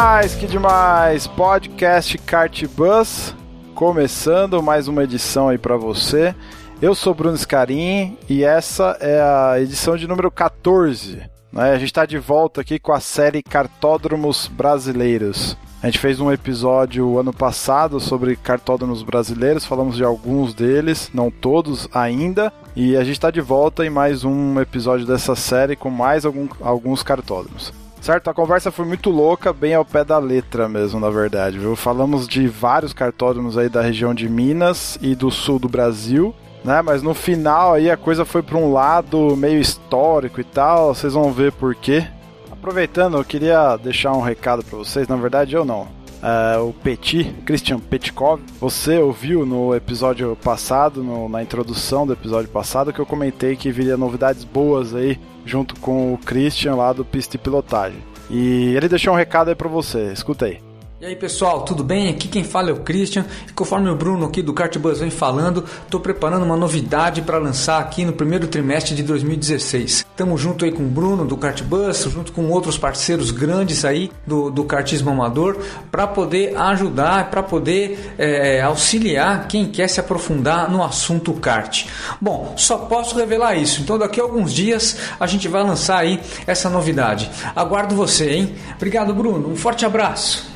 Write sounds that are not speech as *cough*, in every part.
Demais, que demais! Podcast Kart Bus, começando mais uma edição aí para você. Eu sou Bruno Scarim e essa é a edição de número 14. Né? A gente está de volta aqui com a série Cartódromos Brasileiros. A gente fez um episódio ano passado sobre cartódromos brasileiros, falamos de alguns deles, não todos ainda, e a gente está de volta em mais um episódio dessa série com mais algum, alguns cartódromos. Certo? A conversa foi muito louca, bem ao pé da letra mesmo, na verdade, viu? Falamos de vários cartódromos aí da região de Minas e do sul do Brasil, né? Mas no final aí a coisa foi para um lado meio histórico e tal, vocês vão ver por quê. Aproveitando, eu queria deixar um recado para vocês, na verdade eu não. É, o Petit, Christian Petkov, você ouviu no episódio passado, no, na introdução do episódio passado, que eu comentei que viria novidades boas aí junto com o Christian lá do Pista e Pilotagem. E ele deixou um recado aí para você, escuta aí. E aí pessoal, tudo bem? Aqui quem fala é o Christian e conforme o Bruno aqui do Cartbus vem falando, estou preparando uma novidade para lançar aqui no primeiro trimestre de 2016. Estamos junto aí com o Bruno do Cartbus, junto com outros parceiros grandes aí do, do kartismo amador, para poder ajudar, para poder é, auxiliar quem quer se aprofundar no assunto kart. Bom, só posso revelar isso, então daqui a alguns dias a gente vai lançar aí essa novidade. Aguardo você, hein? Obrigado Bruno, um forte abraço.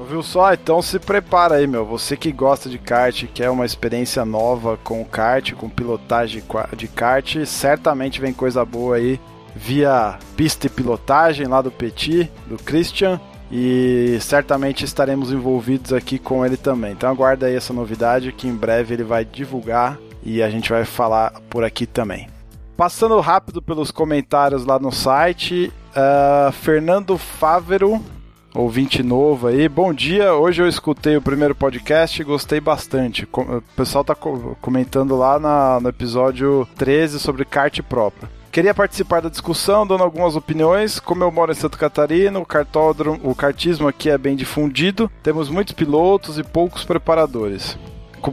Ouviu só? Então se prepara aí, meu. Você que gosta de kart, quer uma experiência nova com kart, com pilotagem de kart, certamente vem coisa boa aí via pista e pilotagem lá do Petit, do Christian. E certamente estaremos envolvidos aqui com ele também. Então aguarda aí essa novidade que em breve ele vai divulgar e a gente vai falar por aqui também. Passando rápido pelos comentários lá no site, uh, Fernando Fávero ouvinte novo aí. Bom dia, hoje eu escutei o primeiro podcast e gostei bastante. O pessoal tá comentando lá na, no episódio 13 sobre kart próprio. Queria participar da discussão, dando algumas opiniões. Como eu moro em Santa Catarina, o cartódromo, o kartismo aqui é bem difundido. Temos muitos pilotos e poucos preparadores.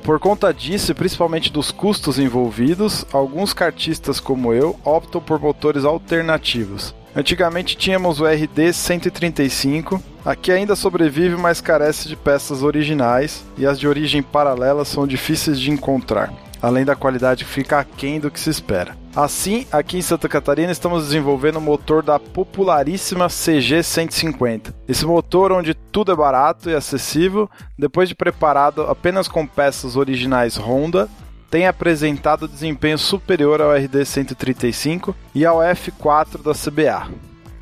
Por conta disso, e principalmente dos custos envolvidos, alguns kartistas como eu optam por motores alternativos. Antigamente tínhamos o RD 135, aqui ainda sobrevive, mas carece de peças originais e as de origem paralela são difíceis de encontrar, além da qualidade que fica aquém do que se espera. Assim, aqui em Santa Catarina estamos desenvolvendo o motor da popularíssima CG 150. Esse motor onde tudo é barato e acessível, depois de preparado apenas com peças originais Honda, tem apresentado desempenho superior ao RD 135 e ao F4 da CBA,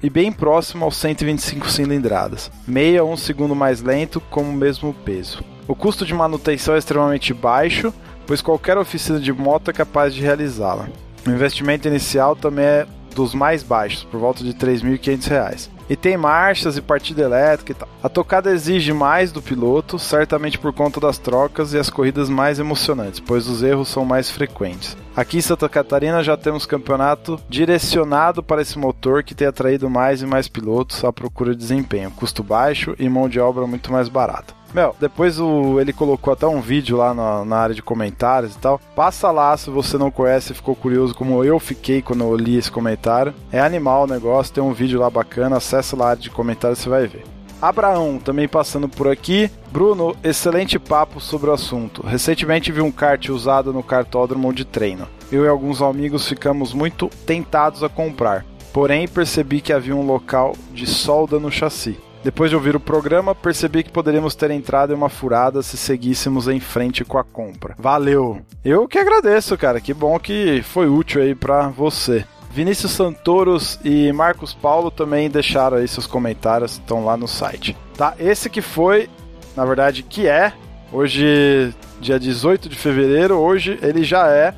e bem próximo aos 125 cilindradas, meio a um segundo mais lento com o mesmo peso. O custo de manutenção é extremamente baixo, pois qualquer oficina de moto é capaz de realizá-la. O investimento inicial também é dos mais baixos, por volta de R$ 3.500. E tem marchas e partida elétrica e tal. A tocada exige mais do piloto, certamente por conta das trocas e as corridas mais emocionantes, pois os erros são mais frequentes. Aqui em Santa Catarina já temos campeonato direcionado para esse motor que tem atraído mais e mais pilotos à procura de desempenho, custo baixo e mão de obra muito mais barata. Meu, depois o, ele colocou até um vídeo lá na, na, área de comentários e tal. Passa lá se você não conhece e ficou curioso, como eu fiquei quando eu li esse comentário. É animal o negócio, tem um vídeo lá bacana, acessa lá a área de comentários você vai ver. Abraão, também passando por aqui. Bruno, excelente papo sobre o assunto. Recentemente vi um kart usado no cartódromo de treino. Eu e alguns amigos ficamos muito tentados a comprar. Porém, percebi que havia um local de solda no chassi. Depois de ouvir o programa, percebi que poderíamos ter entrado em uma furada se seguíssemos em frente com a compra. Valeu! Eu que agradeço, cara. Que bom que foi útil aí para você. Vinícius Santoros e Marcos Paulo também deixaram aí seus comentários, estão lá no site. Tá? Esse que foi, na verdade, que é, hoje, dia 18 de fevereiro, hoje ele já é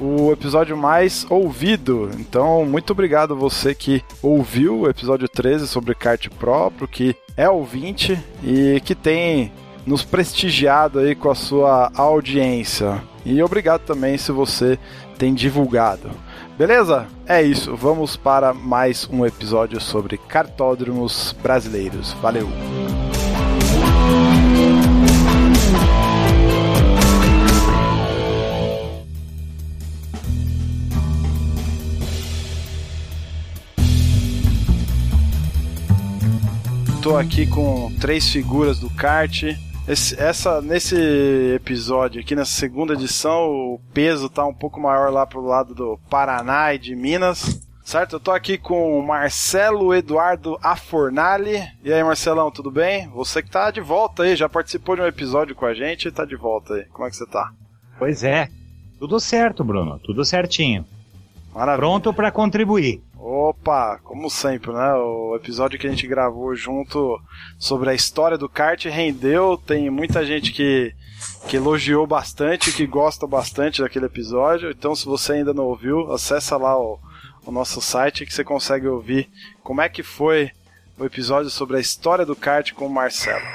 o episódio mais ouvido. Então, muito obrigado você que ouviu o episódio 13 sobre kart próprio, que é ouvinte e que tem nos prestigiado aí com a sua audiência. E obrigado também se você tem divulgado. Beleza? É isso. Vamos para mais um episódio sobre cartódromos brasileiros. Valeu! Estou aqui com três figuras do kart esse, essa, nesse episódio aqui, nessa segunda edição, o peso tá um pouco maior lá pro lado do Paraná e de Minas. Certo? Eu tô aqui com o Marcelo Eduardo Afornali. E aí, Marcelão, tudo bem? Você que tá de volta aí, já participou de um episódio com a gente e tá de volta aí. Como é que você tá? Pois é. Tudo certo, Bruno. Tudo certinho. Maravilha. Pronto para contribuir. Opa, como sempre, né? O episódio que a gente gravou junto sobre a história do kart rendeu. Tem muita gente que, que elogiou bastante, que gosta bastante daquele episódio. Então, se você ainda não ouviu, acessa lá o, o nosso site que você consegue ouvir como é que foi o episódio sobre a história do kart com o Marcelo.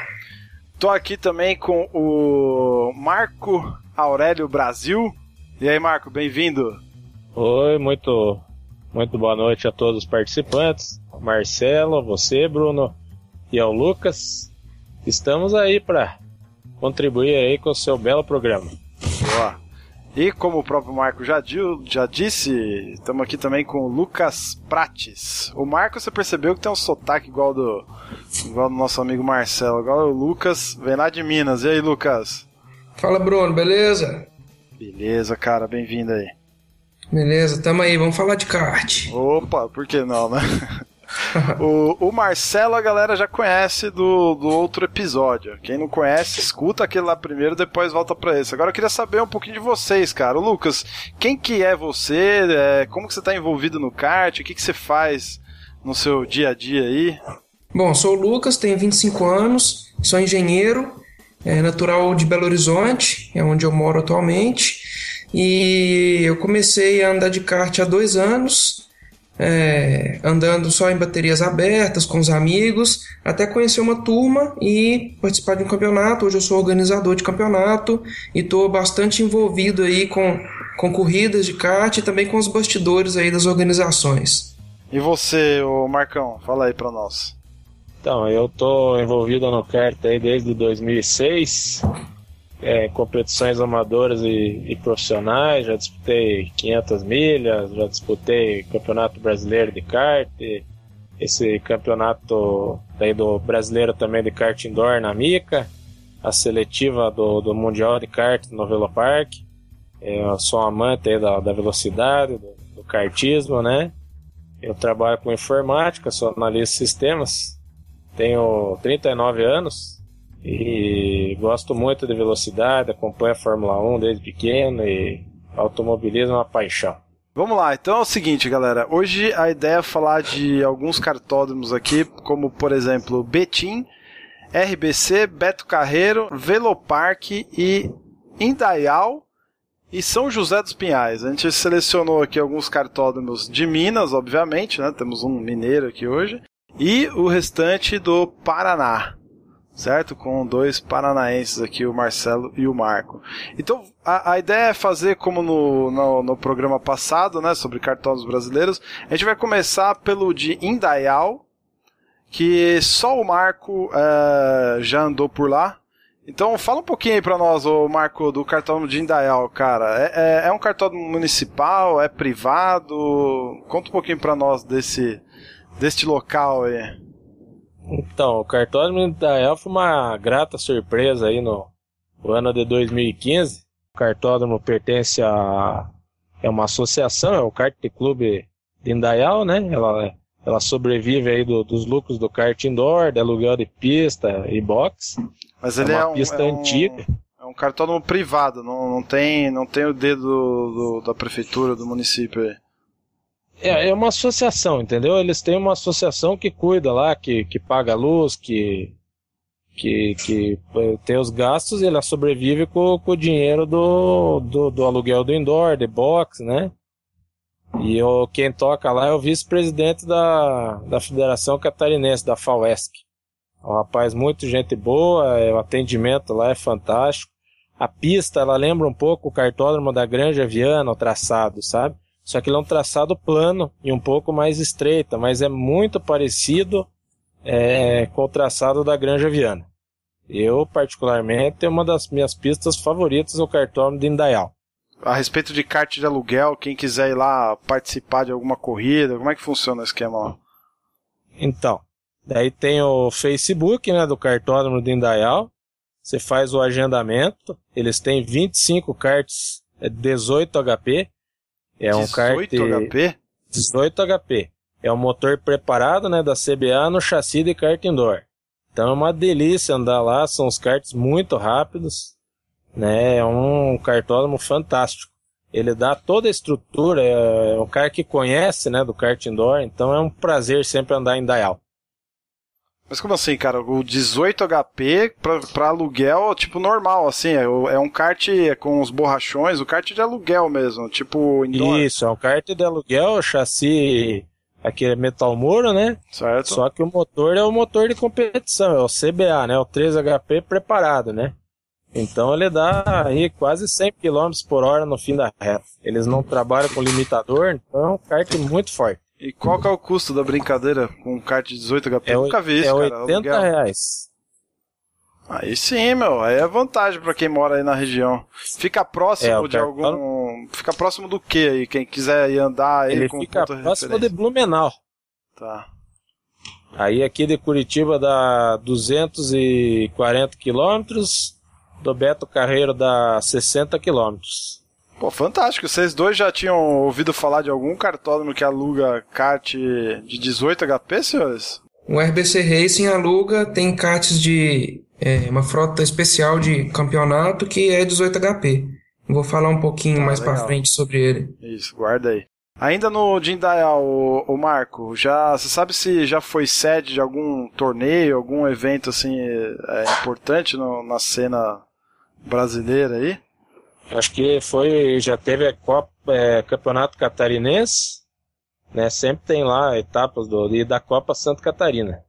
Tô aqui também com o Marco Aurélio Brasil. E aí, Marco, bem-vindo. Oi, muito, muito boa noite a todos os participantes. Marcelo, você, Bruno e ao Lucas. Estamos aí para contribuir aí com o seu belo programa. Boa. E como o próprio Marco já, já disse, estamos aqui também com o Lucas Prates. O Marco, você percebeu que tem um sotaque igual do, igual do nosso amigo Marcelo. Agora o Lucas vem lá de Minas. E aí, Lucas? Fala, Bruno, beleza? Beleza, cara, bem-vindo aí. Beleza, tamo aí, vamos falar de kart. Opa, por que não, né? *laughs* o, o, Marcelo a galera já conhece do, do outro episódio. Quem não conhece, escuta aquele lá primeiro, depois volta para esse. Agora eu queria saber um pouquinho de vocês, cara. O Lucas, quem que é você? É, como que você tá envolvido no kart? O que, que você faz no seu dia a dia aí? Bom, sou o Lucas, tenho 25 anos, sou engenheiro, é natural de Belo Horizonte, é onde eu moro atualmente. E eu comecei a andar de kart há dois anos, é, andando só em baterias abertas com os amigos, até conhecer uma turma e participar de um campeonato. Hoje eu sou organizador de campeonato e estou bastante envolvido aí com, com corridas de kart e também com os bastidores aí das organizações. E você, o Marcão, fala aí para nós. Então, eu tô envolvido no kart aí desde 2006 é, competições amadoras e, e, profissionais, já disputei 500 milhas, já disputei campeonato brasileiro de kart, esse campeonato daí do brasileiro também de kart indoor na Mica, a seletiva do, do mundial de kart no Velo Park. É, eu sou um amante da, da velocidade, do, do kartismo, né? Eu trabalho com informática, sou analista de sistemas, tenho 39 anos, e gosto muito de velocidade, acompanho a Fórmula 1 desde pequeno e automobilismo é uma paixão. Vamos lá, então é o seguinte, galera. Hoje a ideia é falar de alguns cartódromos aqui, como por exemplo Betim, RBC, Beto Carreiro, Velopark e Indaial e São José dos Pinhais. A gente selecionou aqui alguns cartódromos de Minas, obviamente, né? Temos um mineiro aqui hoje. E o restante do Paraná certo? Com dois paranaenses aqui, o Marcelo e o Marco. Então, a, a ideia é fazer como no, no, no, programa passado, né, sobre cartões brasileiros. A gente vai começar pelo de Indaial, que só o Marco é, já andou por lá. Então, fala um pouquinho aí pra nós, o Marco, do cartão de Indaial, cara. É, é, é um cartão municipal? É privado? Conta um pouquinho pra nós desse, deste local aí. Então, o cartódromo da Elfa foi uma grata surpresa aí no, no ano de 2015. O cartódromo pertence a é uma associação, é o Kart Clube de Indaial, né? Ela, ela sobrevive aí do, dos lucros do kart indoor, de aluguel de pista e box. Mas ele é, uma é um, pista é antiga. Um, é um cartódromo privado, não, não, tem, não tem o dedo do, do, da prefeitura, do município aí. É, é uma associação, entendeu? Eles têm uma associação que cuida lá, que, que paga a luz, que, que, que tem os gastos e ela sobrevive com, com o dinheiro do, do, do, aluguel do indoor, de box, né? E o, quem toca lá é o vice-presidente da, da Federação Catarinense, da FAUESC. É um rapaz muito gente boa, é, o atendimento lá é fantástico. A pista, ela lembra um pouco o cartódromo da Granja Viana, o traçado, sabe? Só que ele é um traçado plano e um pouco mais estreita, mas é muito parecido é, com o traçado da Granja Viana. Eu, particularmente, é uma das minhas pistas favoritas o cartódromo de Indaial. A respeito de kart de aluguel, quem quiser ir lá participar de alguma corrida, como é que funciona o esquema? Então, daí tem o Facebook, né, do cartódromo de Indaial. Você faz o agendamento. Eles têm 25 karts 18 HP. É um kart 18 HP? 18 HP. É um motor preparado, né, da CBA no chassi de kart indoor. Então é uma delícia andar lá, são os karts muito rápidos, né? É um cartódromo fantástico. Ele dá toda a estrutura, é um cara que conhece, né, do kart indoor, então é um prazer sempre andar em Dial. Mas como assim, cara? O 18 HP pra, pra aluguel, tipo, normal, assim, é, é um kart com os borrachões, o kart de aluguel mesmo, tipo indoor. Isso, é um kart de aluguel, chassi Aqui é metal muro, né? Certo. Só que o motor é o motor de competição, é o CBA, né? O 3HP preparado, né? Então ele dá aí quase 100 km por hora no fim da reta. Eles não trabalham com limitador, então é um kart muito forte. E qual que é o custo da brincadeira com um kart de 18 HP? É, Eu nunca vi isso, é cara. 80 aluguel. reais. Aí sim, meu. Aí é vantagem pra quem mora aí na região. Fica próximo É, de algum. Fica próximo do que aí? Quem quiser ir andar aí Ele com fica ponto de próximo de referência. Blumenau. Tá. Aí aqui de Curitiba dá 240 quilômetros, do Beto Carreiro dá 60 quilômetros. Pô, fantástico. Vocês dois já tinham ouvido falar de algum cartódromo que aluga kart de 18 HP, senhores? O RBC Racing aluga, tem karts de é, uma frota especial de campeonato que é 18 HP. Vou falar um pouquinho Ah, mais pra legal. frente sobre ele. Isso, guarda aí. Ainda no Jindayal, o, o Marco, já você sabe se já foi sede de algum torneio, algum evento assim é, importante no- na cena brasileira aí? Acho que foi, já teve a Copa, é, Campeonato Catarinense, né? Sempre tem lá etapas do, e da Copa Santa Catarina.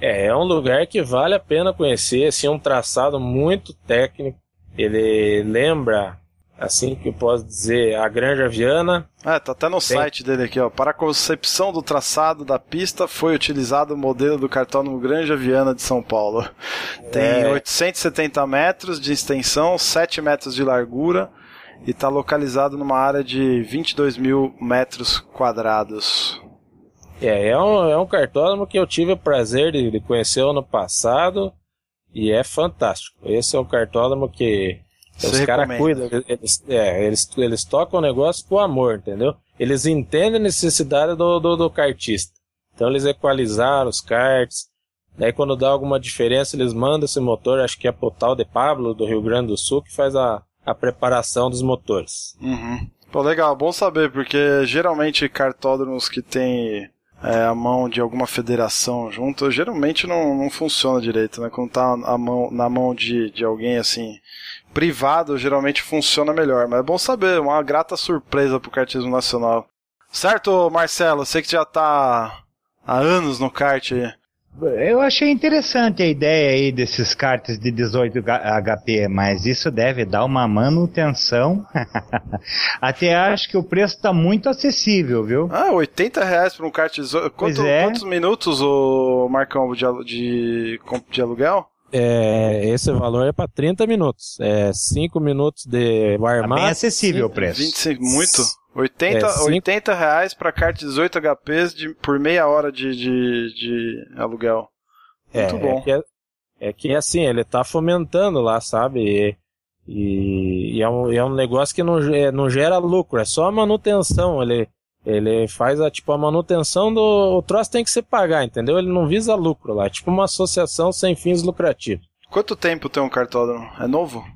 É, é um lugar que vale a pena conhecer, assim, um traçado muito técnico. Ele lembra, assim que eu posso dizer, a Granja Viana. Ah, tá até no site dele aqui, ó. Para a concepção do traçado da pista foi utilizado o modelo do cartódromo Granja Viana de São Paulo. *laughs* Tem É. 870 metros de extensão, 7 metros de largura e está localizado numa área de 22 mil metros quadrados. É, é um, é um cartódromo que eu tive o prazer de, de conhecer ano passado e é fantástico. Esse é um cartódromo que Você os caras cuidam, eles, é, eles, eles tocam o negócio com amor, entendeu? Eles entendem a necessidade do, do, do kartista. Então eles equalizaram os karts. Daí quando dá alguma diferença, eles mandam esse motor, acho que é pro tal de Pablo, do Rio Grande do Sul, que faz a, a preparação dos motores. Uhum. Pô, legal, bom saber, porque geralmente cartódromos que tem é, a mão de alguma federação junto, geralmente não, não funciona direito, né? Quando tá a mão, na mão de, de alguém assim, privado, geralmente funciona melhor. Mas é bom saber, uma grata surpresa pro kartismo nacional. Certo, Marcelo? Você que já tá há anos no kart aí. Eu achei interessante a ideia aí desses karts de 18 HP, mas isso deve dar uma manutenção. *laughs* Até acho que o preço está muito acessível, viu? Ah, 80 reais pra um kart de 18. Pois Quanto- é. Quantos minutos o Marcão de, de, de aluguel? É, esse valor é para 30 minutos. É 5 minutos de warm-up. bem acessível o preço. 25, muito? 80, É, cinco- 80 reais pra kart 18 HPs de, por meia hora de, de, de aluguel. É, Muito bom. É que, é, é que, assim, ele tá fomentando lá, sabe? E, e, e é, um, é um negócio que não, ge- não gera lucro, é só a manutenção. Ele, ele faz a, tipo, a manutenção do. O troço tem que se pagar, entendeu? Ele não visa lucro lá. É tipo uma associação sem fins lucrativos. Quanto tempo tem um cartódromo? É novo?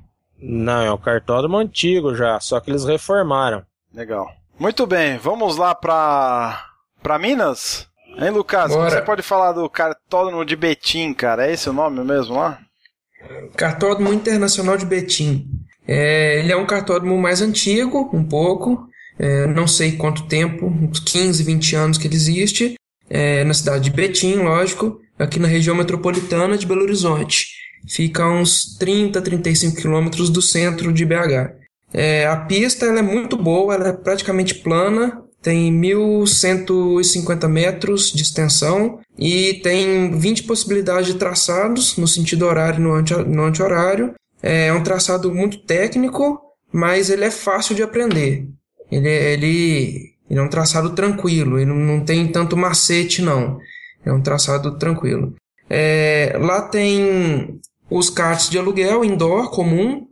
Não, é um cartódromo antigo já, só que eles reformaram. Legal. Muito bem, vamos lá pra, pra Minas? Hein, Lucas? Bora. Você pode falar do cartódromo de Betim, cara? É esse o nome mesmo lá? Cartódromo Internacional de Betim. É, ele é um cartódromo mais antigo, um pouco, é, não sei quanto tempo, uns 15, 20 anos que ele existe, é, na cidade de Betim, lógico, aqui na região metropolitana de Belo Horizonte. Fica a uns 30, 35 quilômetros do centro de BH. É, a pista ela é muito boa, ela é praticamente plana, tem 1.150 metros de extensão e tem 20 possibilidades de traçados no sentido horário e no anti-horário. Anti é um traçado muito técnico, mas ele é fácil de aprender. Ele, ele, ele é um traçado tranquilo, ele não tem tanto macete, não. É um traçado tranquilo. É, lá tem os karts de aluguel indoor comum,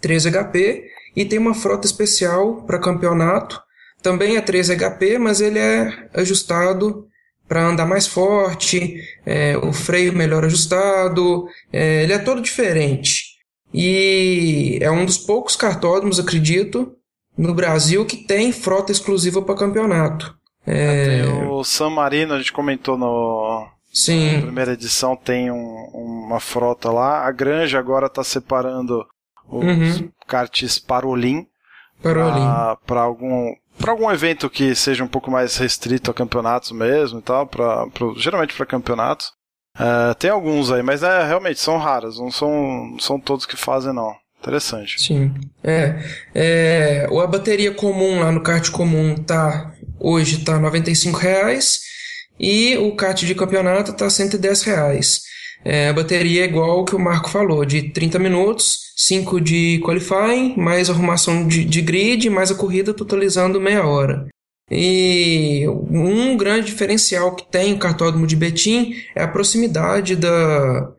3 HP, e tem uma frota especial para campeonato também é 3 HP, mas ele é ajustado para andar mais forte, é, o freio melhor ajustado, é, ele é todo diferente. E é um dos poucos cartódromos, acredito, no Brasil que tem frota exclusiva para campeonato. É... Tem o San Marino, a gente comentou no, Sim. Na primeira edição tem um, uma frota lá. A Granja agora está separando os uhum. karts Parolin para algum para algum evento que seja um pouco mais restrito a campeonatos mesmo e tal, pra, pra geralmente para campeonatos. Uh, tem alguns aí, mas é, realmente são raras, não são, são todos que fazem, não. Interessante. Sim. É, é, a bateria comum lá no kart comum tá hoje tá R$ reais e o kart de campeonato tá R$ reais. É, a bateria é igual que o Marco falou, de 30 minutos, 5 de qualifying, mais arrumação de, de grid, mais a corrida totalizando meia hora. E um grande diferencial que tem o cartódromo de Betim é a proximidade da,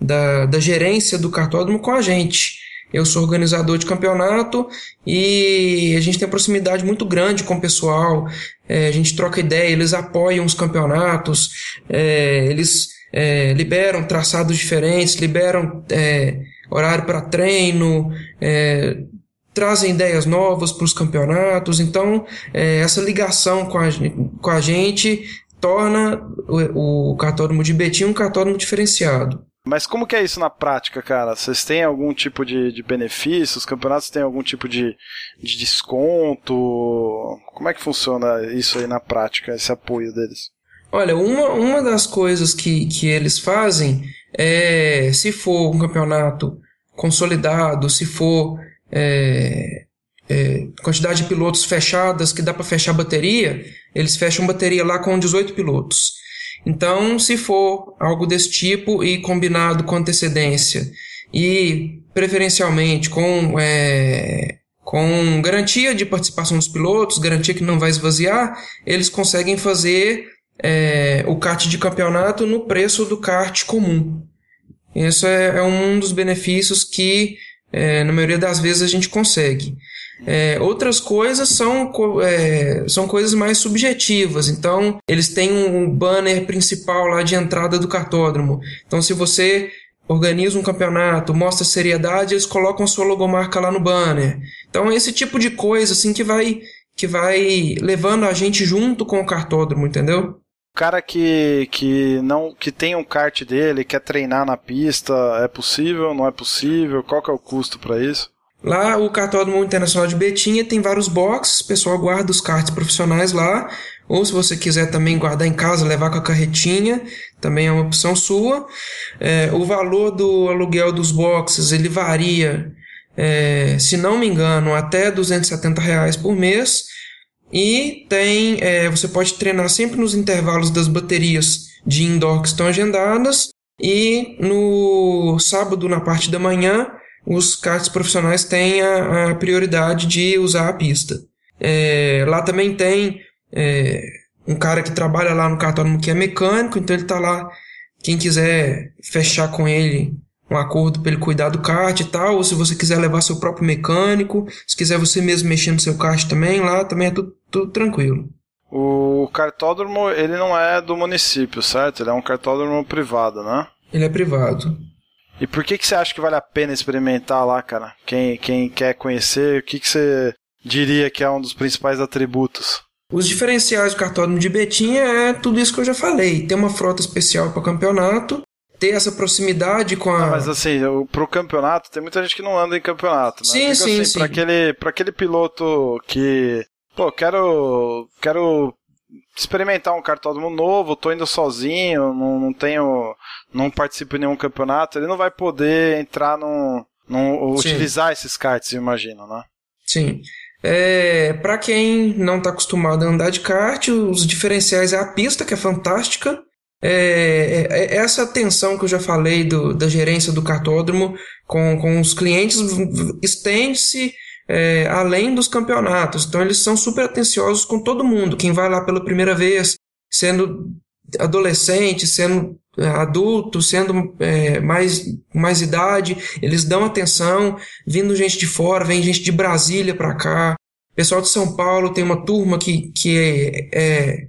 da, da gerência do cartódromo com a gente. Eu sou organizador de campeonato e a gente tem proximidade muito grande com o pessoal. É, a gente troca ideia, eles apoiam os campeonatos, é, eles é, liberam traçados diferentes, liberam é, horário para treino, é, trazem ideias novas para os campeonatos. Então, é, essa ligação com a, com a gente torna o, o cartódromo de Betim um cartódromo diferenciado. Mas como que é isso na prática, cara? Vocês têm algum tipo de, de benefício? Os campeonatos têm algum tipo de, de desconto? Como é que funciona isso aí na prática, esse apoio deles? Olha, uma, uma das coisas que, que eles fazem é, se for um campeonato consolidado, se for é, é, quantidade de pilotos fechadas que dá para fechar bateria, eles fecham bateria lá com 18 pilotos. Então, se for algo desse tipo e combinado com antecedência e preferencialmente com é, com garantia de participação dos pilotos, garantia que não vai esvaziar, eles conseguem fazer é, o kart de campeonato no preço do kart comum. Isso é, é um dos benefícios que, é, na maioria das vezes, a gente consegue. É, outras coisas são, é, são coisas mais subjetivas. Então, eles têm um banner principal lá de entrada do cartódromo. Então, se você organiza um campeonato, mostra seriedade, eles colocam sua logomarca lá no banner. Então, esse tipo de coisa assim que vai que vai levando a gente junto com o cartódromo, entendeu? cara que, que não que tem um kart dele, quer treinar na pista, é possível, não é possível? Qual que é o custo para isso? Lá o Cartódromo Internacional de Betinha tem vários boxes, o pessoal guarda os karts profissionais lá, ou se você quiser também guardar em casa, levar com a carretinha, também é uma opção sua. É, o valor do aluguel dos boxes ele varia, é, se não me engano, até 270 reais por mês. E tem, é, você pode treinar sempre nos intervalos das baterias de indoor que estão agendadas. E no sábado, na parte da manhã, os karts profissionais têm a, a prioridade de usar a pista. É, lá também tem é, um cara que trabalha lá no cartódromo que é mecânico, então ele está lá. Quem quiser fechar com ele um acordo para ele cuidar do kart e tal, ou se você quiser levar seu próprio mecânico, se quiser você mesmo mexer no seu kart também, lá também é tudo, tudo tranquilo. O cartódromo, ele não é do município, certo? Ele é um cartódromo privado, né? Ele é privado. E por que, que você acha que vale a pena experimentar lá, cara? Quem, quem quer conhecer, o que, que você diria que é um dos principais atributos? Os diferenciais do cartódromo de Betinha é tudo isso que eu já falei. Tem uma frota especial para campeonato, ter essa proximidade com a. Não, mas assim, pro campeonato, tem muita gente que não anda em campeonato, né? Sim, sim, assim, sim. Pra aquele, pra aquele piloto que. Pô, quero. Quero experimentar um cartódromo novo, tô indo sozinho, não, não tenho. Não participo em nenhum campeonato, ele não vai poder entrar num. num utilizar esses karts, eu imagino, né? Sim. É, para quem não está acostumado a andar de kart, os diferenciais é a pista, que é fantástica. É, é, é essa atenção que eu já falei do, da gerência do cartódromo com, com os clientes estende-se é, além dos campeonatos. Então eles são super atenciosos com todo mundo. Quem vai lá pela primeira vez, sendo adolescente, sendo é, adulto, sendo é, mais, mais idade, eles dão atenção, vindo gente de fora, vem gente de Brasília para cá. Pessoal de São Paulo tem uma turma que, que é, é,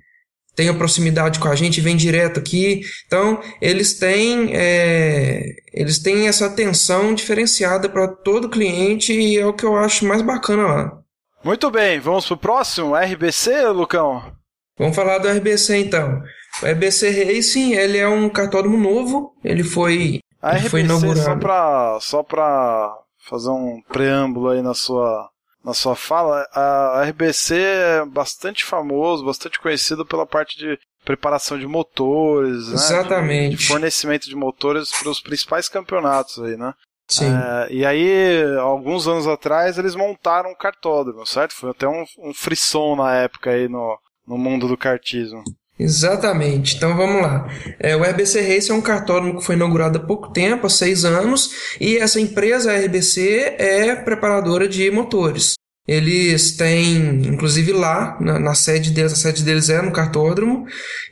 tem a proximidade com a gente, vem direto aqui. Então, eles têm, é, eles têm essa atenção diferenciada para todo cliente e é o que eu acho mais bacana lá. Muito bem, vamos pro próximo, RBC, Lucão? Vamos falar do RBC então. O RBC Racing, ele é um cartódromo novo, ele foi, a ele RBC, foi inaugurado. Só para só pra fazer um preâmbulo aí na sua, na sua fala, a RBC é bastante famoso, bastante conhecido pela parte de preparação de motores, Exatamente. Né? De, fornecimento de motores para os principais campeonatos aí, né? Sim. É, e aí, alguns anos atrás, eles montaram um cartódromo, certo? Foi até um, um frisson na época aí no, no mundo do kartismo. Exatamente. Então vamos lá. É, o RBC Race é um cartódromo que foi inaugurado há pouco tempo, há seis anos, e essa empresa, a RBC, é preparadora de motores. Eles têm, inclusive lá, na, na, sede deles, a sede deles é no cartódromo,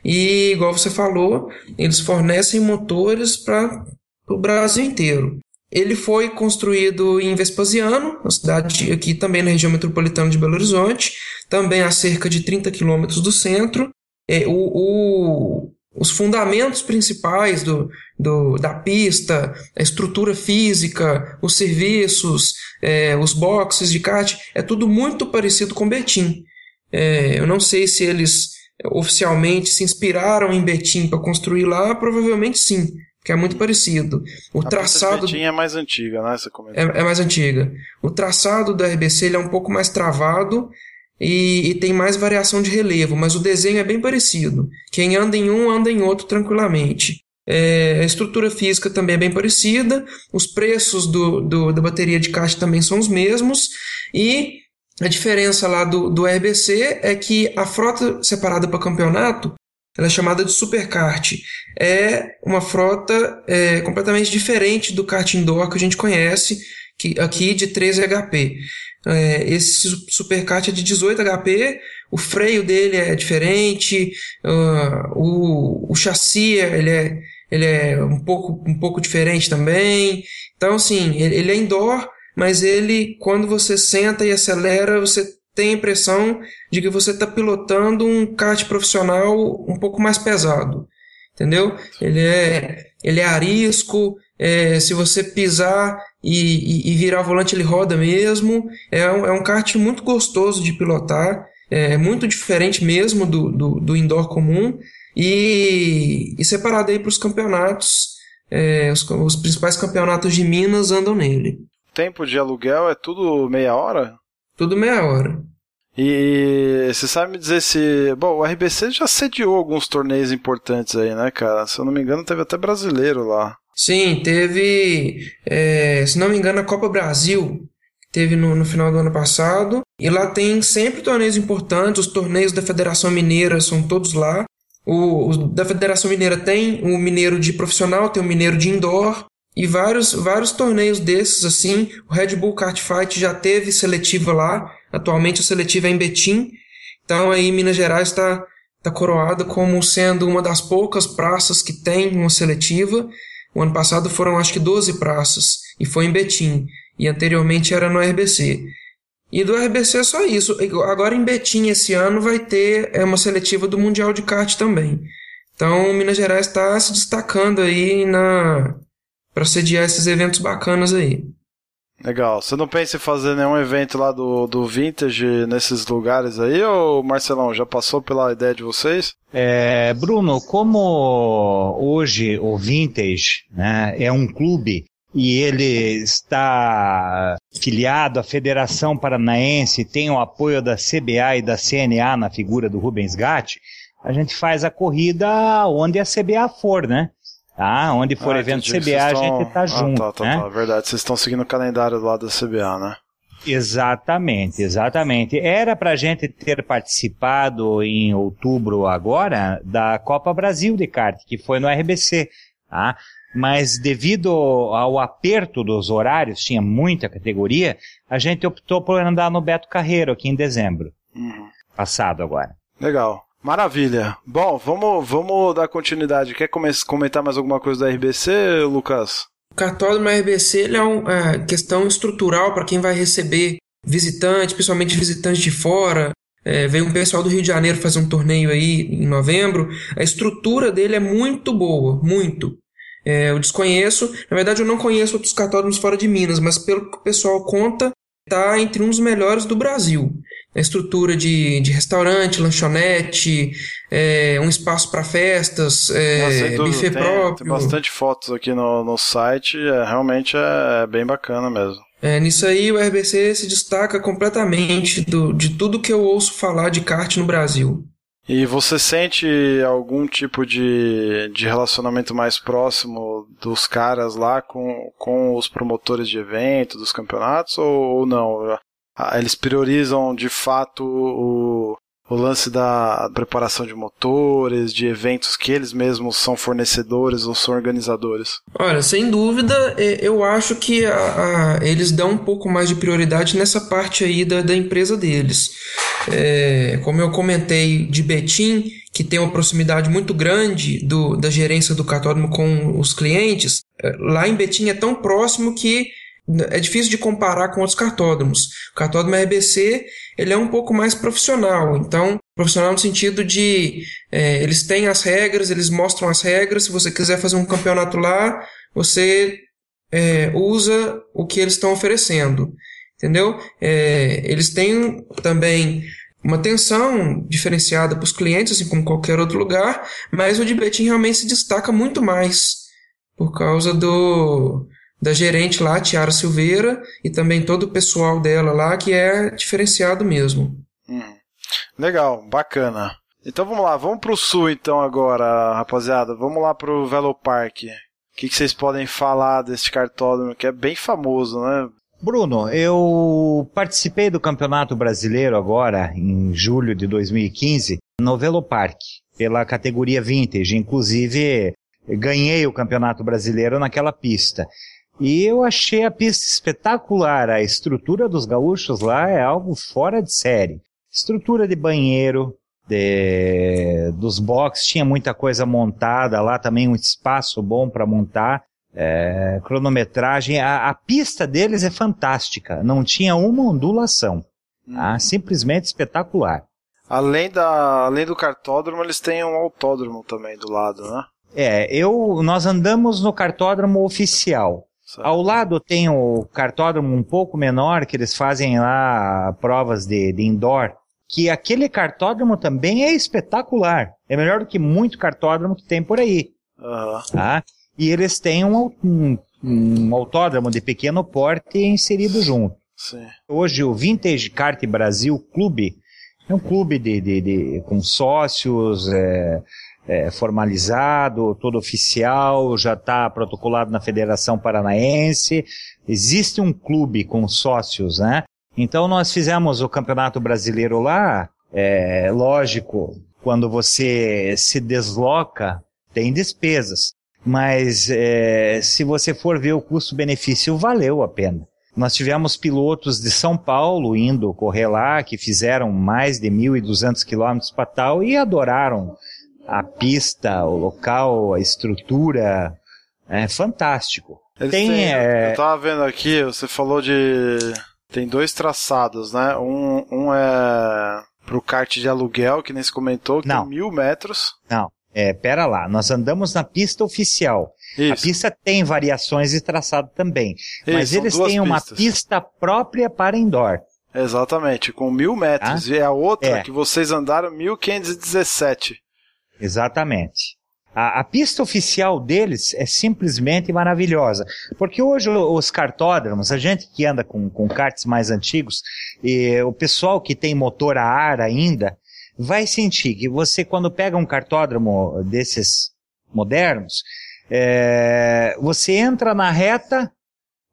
e igual você falou, eles fornecem motores para o Brasil inteiro. Ele foi construído em Vespasiano, uma cidade aqui também na região metropolitana de Belo Horizonte, também a cerca de 30 quilômetros do centro. É, o, o, os fundamentos principais do, do, da pista, a estrutura física, os serviços, é, os boxes de kart, é tudo muito parecido com Betim. É, eu não sei se eles oficialmente se inspiraram em Betim para construir lá, provavelmente sim, que é muito parecido. O a traçado Betim é mais antiga, né? Você é, é, mais antiga. O traçado da RBC ele é um pouco mais travado e, e, tem mais variação de relevo, mas o desenho é bem parecido. Quem anda em um, anda em outro tranquilamente. É, a estrutura física também é bem parecida, os preços do, do, da bateria de caixa também são os mesmos, e a diferença lá do, do RBC é que a frota separada para campeonato ela é chamada de superkart. É uma frota é, completamente diferente do kart indoor que a gente conhece que, aqui de 13 HP. É, esse superkart é de 18 HP, o freio dele é diferente, uh, o, o chassi ele é, ele é um, pouco, um pouco diferente também. Então, assim, ele, ele é indoor, mas ele, quando você senta e acelera, você tem a impressão de que você está pilotando um kart profissional um pouco mais pesado. Entendeu? Ele é, ele é arisco, é, se você pisar e, e, e, virar volante, ele roda mesmo. É um, é um kart muito gostoso de pilotar, é muito diferente mesmo do, do, do indoor comum. E, e separado aí para os campeonatos, é, os, os principais campeonatos de Minas andam nele. Tempo de aluguel é tudo meia hora? Tudo meia hora. E você sabe me dizer se. Bom, o RBC já sediou alguns torneios importantes aí, né, cara? Se eu não me engano, teve até brasileiro lá. Sim, teve, é, se não me engano, a Copa Brasil, teve no, no, final do ano passado. E lá tem sempre torneios importantes, os torneios da Federação Mineira são todos lá. O, o da Federação Mineira tem o mineiro de profissional, tem o mineiro de indoor. E vários, vários torneios desses, assim. O Red Bull Kart Fight já teve seletiva lá. Atualmente a seletiva é em Betim. Então aí Minas Gerais está tá coroada como sendo uma das poucas praças que tem uma seletiva. O ano passado foram acho que 12 praças e foi em Betim. E anteriormente era no RBC. E do RBC é só isso. Agora em Betim esse ano vai ter é, uma seletiva do Mundial de Kart também. Então Minas Gerais está se destacando aí na para sediar esses eventos bacanas aí. Legal. Você não pensa em fazer nenhum evento lá do, do Vintage nesses lugares aí, ou Marcelão, já passou pela ideia de vocês? É, Bruno, como hoje o Vintage né, é um clube e ele está filiado à Federação Paranaense, tem o apoio da CBA e da CNA na figura do Rubens Gatti, a gente faz a corrida onde a CBA for, né? Tá? Onde for Ah, evento entendi. CBA, Vocês a gente estão- tá Ah, junto, tá, tá, né? tá, verdade. Vocês estão seguindo o calendário lá da CBA, né? Exatamente, exatamente. Era para a gente ter participado em outubro agora da Copa Brasil de kart, que foi no RBC, tá? Mas devido ao aperto dos horários, tinha muita categoria, a gente optou por andar no Beto Carreiro aqui em dezembro, Uhum. passado agora. Legal. Maravilha. Bom, vamos, vamos dar continuidade. Quer come- comentar mais alguma coisa do RBC, Lucas? O cartódromo RBC ele é uma questão estrutural para quem vai receber visitantes, principalmente visitantes de fora. É, veio um pessoal do Rio de Janeiro fazer um torneio aí em novembro. A estrutura dele é muito boa, muito. É, eu desconheço, na verdade eu não conheço outros cartódromos fora de Minas, mas pelo que o pessoal conta, está entre um dos melhores do Brasil. Estrutura de, de restaurante, lanchonete, é, um espaço para festas, é, dúvida, buffet tem, próprio. tem bastante fotos aqui no, no site. É, realmente é bem bacana mesmo. É, nisso aí o RBC se destaca completamente do, de tudo que eu ouço falar de kart no Brasil. E você sente algum tipo de, de relacionamento mais próximo dos caras lá com, com os promotores de evento, dos campeonatos, ou, ou não? Ah, Eles priorizam de fato o, o lance da preparação de motores, de eventos que eles mesmos são fornecedores ou são organizadores? Olha, sem dúvida, eu acho que a- a- eles dão um pouco mais de prioridade nessa parte aí da, da empresa deles. É, como eu comentei de Betim, que tem uma proximidade muito grande do, da gerência do cartódromo com os clientes, é, lá em Betim é tão próximo que é difícil de comparar com outros cartódromos. O cartódromo RBC ele é um pouco mais profissional, então profissional no sentido de é, eles têm as regras, eles mostram as regras. Se você quiser fazer um campeonato lá, você é, usa o que eles estão oferecendo, entendeu? É, eles têm também uma atenção diferenciada para os clientes, assim como qualquer outro lugar, mas o de Betim realmente se destaca muito mais por causa do da gerente lá, Tiara Silveira, e também todo o pessoal dela lá, que é diferenciado mesmo. Hum. Legal, bacana. Então vamos lá, vamos pro sul então agora, rapaziada. Vamos lá pro Velo Park. O que, que vocês podem falar deste cartódromo que é bem famoso, né? Bruno, eu participei do Campeonato Brasileiro agora, em julho de 2015, no Velo Park, pela categoria Vintage. Inclusive, ganhei o Campeonato Brasileiro naquela pista. E eu achei a pista espetacular. A estrutura dos gaúchos lá é algo fora de série. Estrutura de banheiro, de, dos boxes, tinha muita coisa montada lá, também um espaço bom para montar. É, cronometragem, a, a pista deles é fantástica, não tinha uma ondulação, tá? simplesmente espetacular. Além, da, além do cartódromo, eles têm um autódromo também do lado, né? É, eu, nós andamos no cartódromo oficial. Ao lado tem o cartódromo um pouco menor, que eles fazem lá provas de, de indoor, que aquele cartódromo também é espetacular. É melhor do que muito cartódromo que tem por aí. Aham. Tá? E eles têm um, um, um autódromo de pequeno porte inserido junto. Sim. Hoje o Vintage Kart Brasil Clube é um clube de, de, de- com sócios, é, é, formalizado, todo oficial, já está protocolado na Federação Paranaense. Existe um clube com sócios, né? Então nós fizemos o Campeonato Brasileiro lá. É lógico, quando você se desloca, tem despesas. Mas é, se você for ver o custo-benefício, valeu a pena. Nós tivemos pilotos de São Paulo indo correr lá, que fizeram mais de 1.200 quilômetros para tal e adoraram a pista, o local, a estrutura. É fantástico. Eles Tem, têm- é, Eu tava vendo aqui, você falou de. Tem dois traçados, né? Um, um é pro kart de aluguel, que nem se comentou, que Não. tem mil metros. Não. É, pera lá, nós andamos na pista oficial. Isso. A pista tem variações de traçado também. mas são eles têm uma pistas. pista própria para indoor. Exatamente, com mil metros. E a outra É. que vocês andaram 1517. Exatamente. A, a pista oficial deles é simplesmente maravilhosa. Porque hoje os cartódromos, a gente que anda com, com karts mais antigos, e o pessoal que tem motor a ar ainda, vai sentir que você, quando pega um cartódromo desses modernos, é, você entra na reta,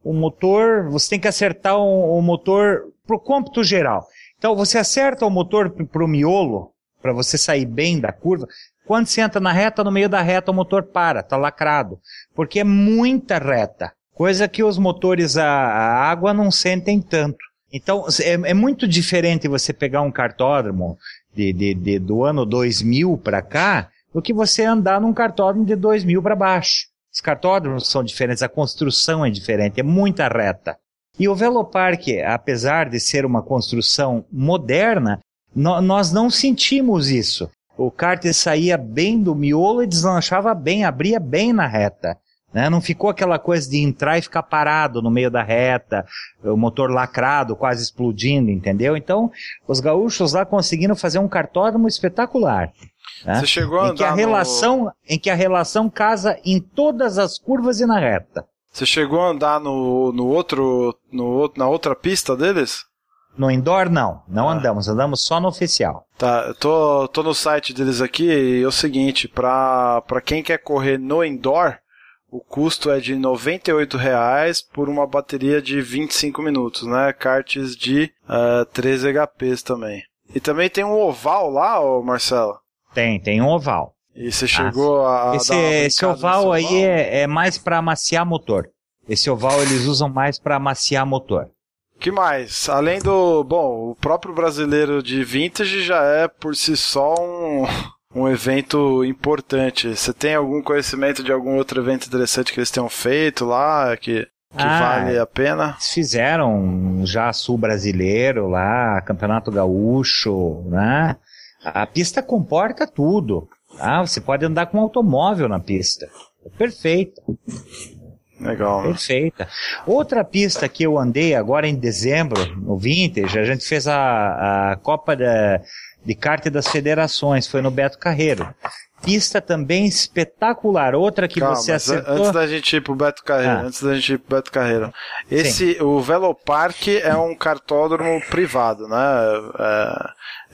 o motor, você tem que acertar o, o motor pro cômputo geral. Então você acerta o motor pro, pro miolo, para você sair bem da curva. Quando você entra na reta, no meio da reta o motor para, tá lacrado. Porque é muita reta. Coisa que os motores a, a água não sentem tanto. Então é, é muito diferente você pegar um cartódromo de, de- de- do ano 2000 para cá do que você andar num cartódromo de 2000 para baixo. Os cartódromos são diferentes, a construção é diferente, é muita reta. E o Velopark, apesar de ser uma construção moderna, no- nós não sentimos isso. O kart saía bem do miolo e deslanchava bem, abria bem na reta. né? Não ficou aquela coisa de entrar e ficar parado no meio da reta, o motor lacrado, quase explodindo, entendeu? Então, os gaúchos lá conseguiram fazer um cartódromo espetacular. né? Você chegou a em que a andar no- relação, em que a relação casa em todas as curvas e na reta. Você chegou a andar no, no outro, no, outro- na outra pista deles? No indoor, não. Não Ah. andamos. Andamos só no oficial. Tá, eu tô, tô no site deles aqui e é o seguinte, pra, quem quer correr no indoor, o custo é de 98 reais por uma bateria de 25 minutos, né? Karts de eh, 13 HPs também. E também tem um oval lá, ô Marcelo. Tem, tem um oval. E você chegou a, a Esse, esse oval nesse aí é, é mais para amaciar motor. Esse oval eles usam mais para amaciar motor. Que mais? Além do. Bom, o próprio brasileiro de vintage já é por si só um, *laughs* um evento importante. Você tem algum conhecimento de algum outro evento interessante que eles tenham feito lá, que, que Ah, vale a pena? Eles fizeram já sul brasileiro lá, campeonato gaúcho, né? A pista comporta tudo. Tá? Você pode andar com um automóvel na pista. É perfeita. Legal, né? Perfeita. Outra pista que eu andei agora em dezembro, no Vintage, a gente fez a, a Copa da- de Kart das Federações, foi no Beto Carreiro. Pista também espetacular. Outra que Calma, você acertou. antes da gente ir pro Beto Carreiro, Ah. antes da gente ir pro Beto Carreiro. Esse, o Velopark é um cartódromo privado, né? É,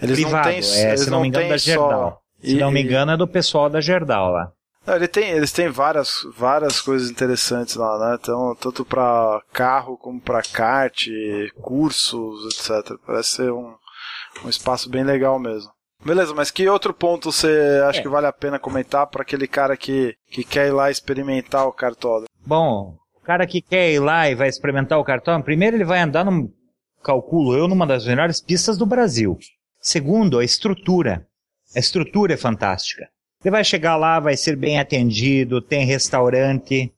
eles privado, não têm, é, eles se não me engano, da Gerdau. só. Se não me engano, é do pessoal da Gerdau lá. Não, ele tem, eles têm várias, várias coisas interessantes lá, né? Então, tanto para carro como para kart, cursos, etc. Parece ser um, um espaço bem legal mesmo. Beleza, mas que outro ponto você acha É. que vale a pena comentar para aquele cara que, que quer ir lá experimentar o cartódromo? Bom, o cara que quer ir lá e vai experimentar o cartão, primeiro ele vai andar num, calculo eu, numa das melhores pistas do Brasil. Segundo, a estrutura. A estrutura é fantástica. Ele vai chegar lá, vai ser bem atendido, tem restaurante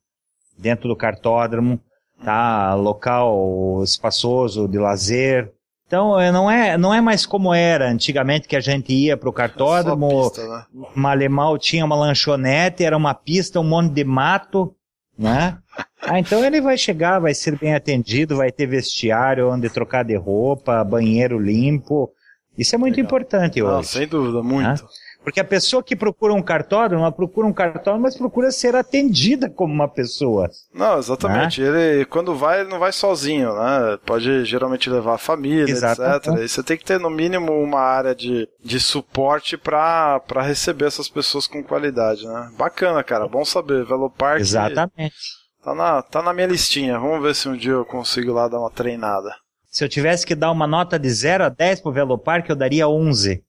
dentro do cartódromo, tá? Local espaçoso de lazer. Então, é, não é, não é mais como era antigamente que a gente ia pro cartódromo, Só pista, né? Malemal tinha uma lanchonete, era uma pista, um monte de mato, né? Ah, então ele vai chegar, vai ser bem atendido, vai ter vestiário onde trocar de roupa, banheiro limpo. Isso é muito importante Não, hoje. sem dúvida, muito. Porque a pessoa que procura um cartódromo, ela procura um cartódromo, mas procura ser atendida como uma pessoa. Não, exatamente. Ele, quando vai, ele não vai sozinho, né? Pode geralmente levar a família, Exatamente. etc. E você tem que ter, no mínimo, uma área de, de suporte pra pra receber essas pessoas com qualidade, né? Bacana, cara. Bom saber. Velopark Exatamente. tá na, tá na minha listinha. Vamos ver se um dia eu consigo lá dar uma treinada. Se eu tivesse que dar uma nota de 0 a 10 pro Velopark, eu daria 11.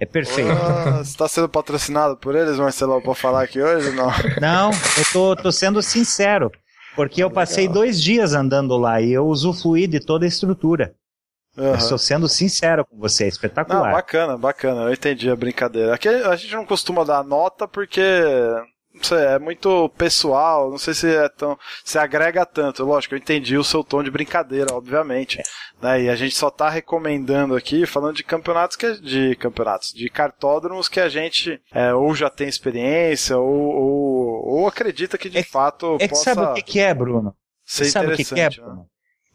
É perfeito. Ah, você tá sendo patrocinado por eles, Marcelão, pra falar aqui hoje? Não. Não, eu tô, tô sendo sincero. Porque eu passei dois dias andando lá e eu usufruí de toda a estrutura. Eu Aham. Estou sendo sincero com você, é Não, espetacular. bacana, bacana. Eu entendi a brincadeira. Aqui a gente não costuma dar nota porque não sei, é muito pessoal, não sei se é tão, se agrega tanto. Lógico, eu entendi o seu tom de brincadeira, obviamente. Né? E a gente só tá recomendando aqui, falando de campeonatos que de campeonatos, de cartódromos que a gente é, ou já tem experiência ou, ou, ou acredita que de é, fato é possa. Que sabe o que, que é, Bruno? Ser sabe o que, que é, né? Bruno?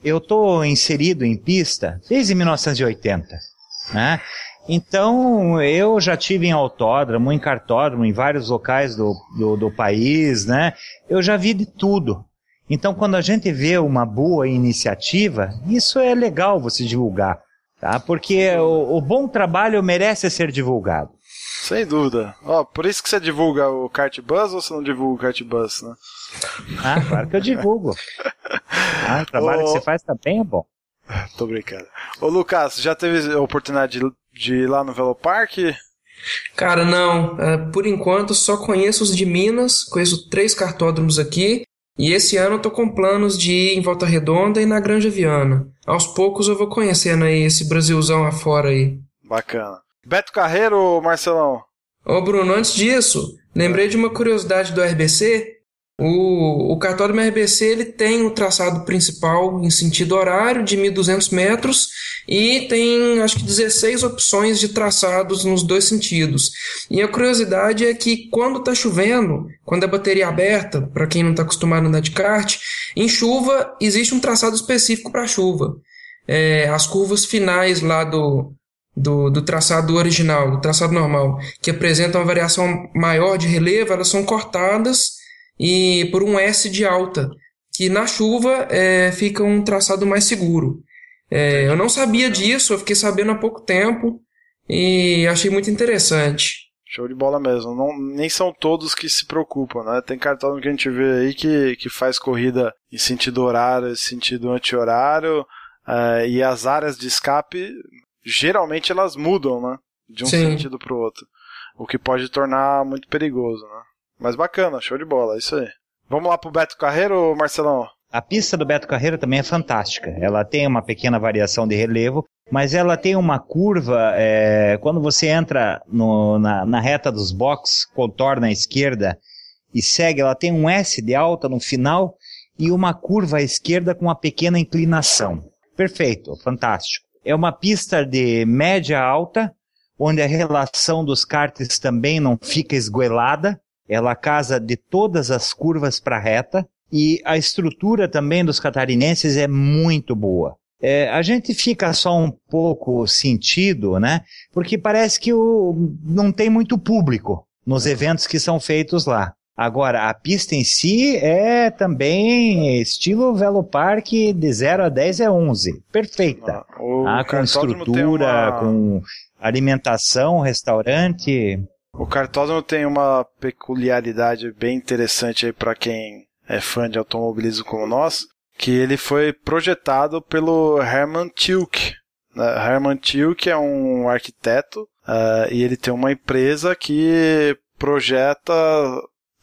Eu tô inserido em pista desde 1980, né? Então, eu já tive em autódromo, em cartódromo, em vários locais do, do, do, país, né? Eu já vi de tudo. Então, quando a gente vê uma boa iniciativa, isso é legal você divulgar, tá? Porque o, o bom trabalho merece ser divulgado. Sem dúvida. Ó, por isso que você divulga o Kart Bus ou você não divulga o Kart Bus, né? Ah, claro que eu divulgo. *laughs* Ah, o trabalho que você faz também é bom. Tô brincando. Ô, Lucas, já teve a oportunidade de de ir lá no Velopark? Cara, não. É, por enquanto, só conheço os de Minas, conheço três cartódromos aqui. E esse ano eu tô com planos de ir em Volta Redonda e na Granja Viana. Aos poucos eu vou conhecendo aí esse Brasilzão afora aí. Bacana. Beto Carreiro, Marcelão? Ô Bruno, antes disso, lembrei de uma curiosidade do RBC. O, o cartódromo RBC ele tem o traçado principal em sentido horário de 1.200 metros e tem acho que 16 opções de traçados nos dois sentidos. E a curiosidade é que quando está chovendo, quando a bateria é aberta, para quem não está acostumado a andar de kart, em chuva existe um traçado específico para chuva. É, as curvas finais lá do, do, do, traçado original, do traçado normal, que apresentam uma variação maior de relevo, elas são cortadas e por um S de alta, que na chuva é, fica um traçado mais seguro. É, eu não sabia disso, eu fiquei sabendo há pouco tempo e achei muito interessante. Show de bola mesmo. Não, nem são todos que se preocupam, né? Tem cartão que a gente vê aí que, que faz corrida em sentido horário, em sentido anti-horário, uh, e as áreas de escape, geralmente elas mudam, né? De um Sim. sentido para o outro. O que pode tornar muito perigoso, né? Mas bacana, show de bola, é isso aí. Vamos lá pro Beto Carreiro, Marcelão? A pista do Beto Carreiro também é fantástica. Ela tem uma pequena variação de relevo, mas ela tem uma curva. É, quando você entra no, na, na, reta dos boxes, contorna à esquerda e segue, ela tem um S de alta no final e uma curva à esquerda com uma pequena inclinação. Perfeito, fantástico. É uma pista de média alta, onde a relação dos karts também não fica esguelada. Ela casa de todas as curvas para a reta e a estrutura também dos catarinenses é muito boa. É, a gente fica só um pouco sentido, né? Porque parece que o, não tem muito público nos eventos que são feitos lá. Agora, a pista em si é também estilo Velopark de 0 a 10 é 11. Perfeita. Ah, com estrutura, uma... com alimentação, restaurante. O cartódromo tem uma peculiaridade bem interessante aí para quem é fã de automobilismo como nós, que ele foi projetado pelo Hermann Tilke. Uh, Hermann Tilke é um arquiteto uh, e ele tem uma empresa que projeta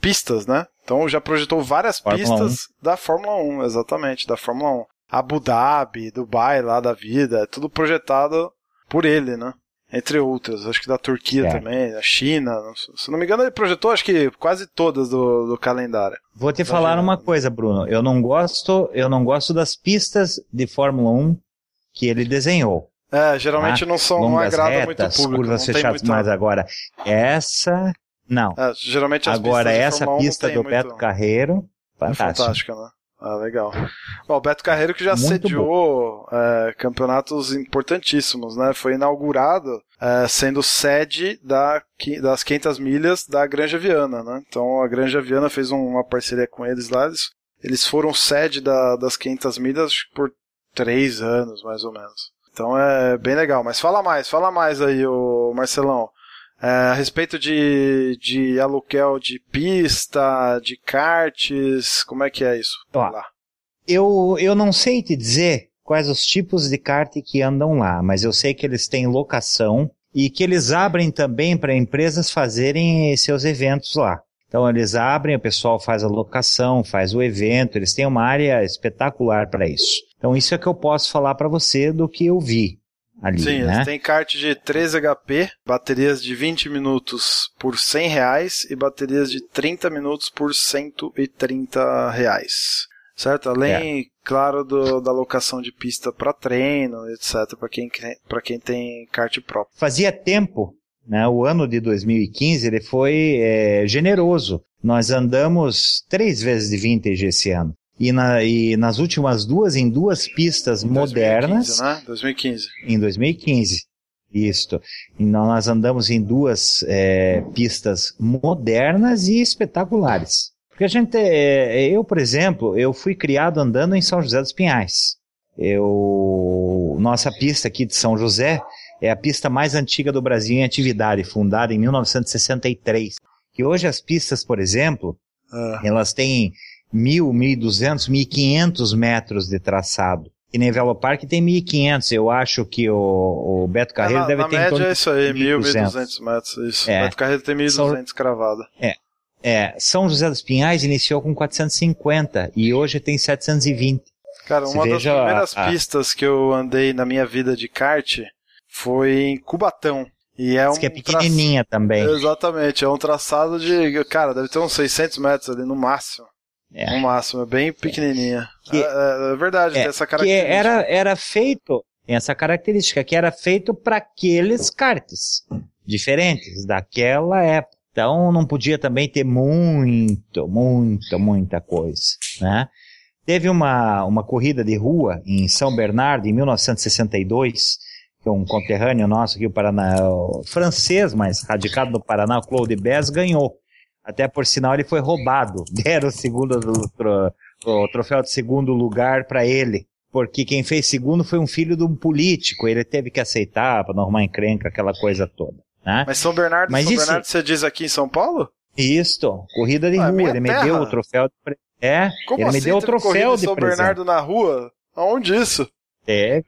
pistas, né? Então já projetou várias Fórmula pistas 1. da Fórmula 1, exatamente, da Fórmula 1. Abu Dhabi, Dubai lá da vida, é tudo projetado por ele, né? Entre outras. Acho que da Turquia é. também, da China. Se não me engano, ele projetou acho que quase todas do, do calendário. Vou te falar uma coisa, Bruno. Eu não gosto, eu não gosto das pistas de Fórmula 1 que ele desenhou. É, geralmente ah, não são não agrada retas, muito público. Curvas fechadas, muita... mas agora essa não. É, geralmente as agora essa pista do muito... Beto Carreiro, fantástica. É fantástica, né? Ah, legal. Bom, o Beto Carreiro que já Muito sediou é, campeonatos importantíssimos, né? Foi inaugurado é, sendo sede da, das 500 milhas da Granja Viana, né? Então a Granja Viana fez uma parceria com eles lá, eles, eles foram sede da, das 500 milhas por três anos, mais ou menos. Então é bem legal. Mas fala mais, fala mais aí, o Marcelão. É, a respeito de, de aluguel de pista, de karts, como é que é isso? Ó, lá. Eu, eu não sei te dizer quais os tipos de kart que andam lá, mas eu sei que eles têm locação e que eles abrem também para empresas fazerem seus eventos lá. Então eles abrem, o pessoal faz a locação, faz o evento, eles têm uma área espetacular para isso. Então isso é que eu posso falar para você do que eu vi. Ali, Sim, né? eles têm kart de 13 HP, baterias de 20 minutos por 100 reais e baterias de 30 minutos por 130 reais. Certo? Além, É. claro, do, da locação de pista para treino, etc, para quem, pra quem tem kart próprio. Fazia tempo, né? O ano de 2015 ele foi é, generoso. Nós andamos três vezes de vintage esse ano. E, na- e nas últimas duas, em duas pistas modernas, 2015, né? 2015. em 2015. Isto. E nós andamos em duas é, pistas modernas e espetaculares. Porque a gente, é, eu, por exemplo, eu fui criado andando em São José dos Pinhais. Eu, nossa pista aqui de São José é a pista mais antiga do Brasil em atividade, fundada em 1963. Que hoje as pistas, por exemplo, Ah, elas têm 1.000, 1.200, 1.500 metros de traçado. E nem Velo Parque tem 1.500. Eu acho que o, o Beto Carreiro na, deve na ter em média torno é isso aí, 1.000, 1.200. 1.200 metros. Isso. É. Beto Carreiro tem 1.200 cravado. É, São José dos Pinhais iniciou com 450 e hoje tem 720. Cara, Se uma das primeiras a- a- pistas que eu andei na minha vida de kart foi em Cubatão. E é um que é pequenininha também. Exatamente, é um traçado de. Cara, deve ter uns 600 metros ali no máximo. É. No máximo, é bem pequenininha. Que- é, é- é verdade, É, tem essa que característica. era, era feito, tem essa característica, que era feito para aqueles karts diferentes daquela época. Então não podia também ter muito, muito, muita coisa, né? Teve uma, uma corrida de rua em São Bernardo em 1962, que um conterrâneo nosso aqui, o Paraná, o francês, mas radicado no Paraná, o Claude Bess, ganhou. Até por sinal ele foi roubado. *laughs* Deram o segundo do- tro- o troféu de segundo lugar para ele. Porque quem fez segundo foi um filho de um político. Ele teve que aceitar para não arrumar encrenca, aquela coisa toda. Né? Mas São Bernardo, Mas São isso- Bernardo, você diz aqui em São Paulo? Isto, corrida de Ah, é rua. Ele me terra. deu o troféu de pre... É, Como ele assim me deu o troféu de São presente. Bernardo na rua? Aonde isso? É,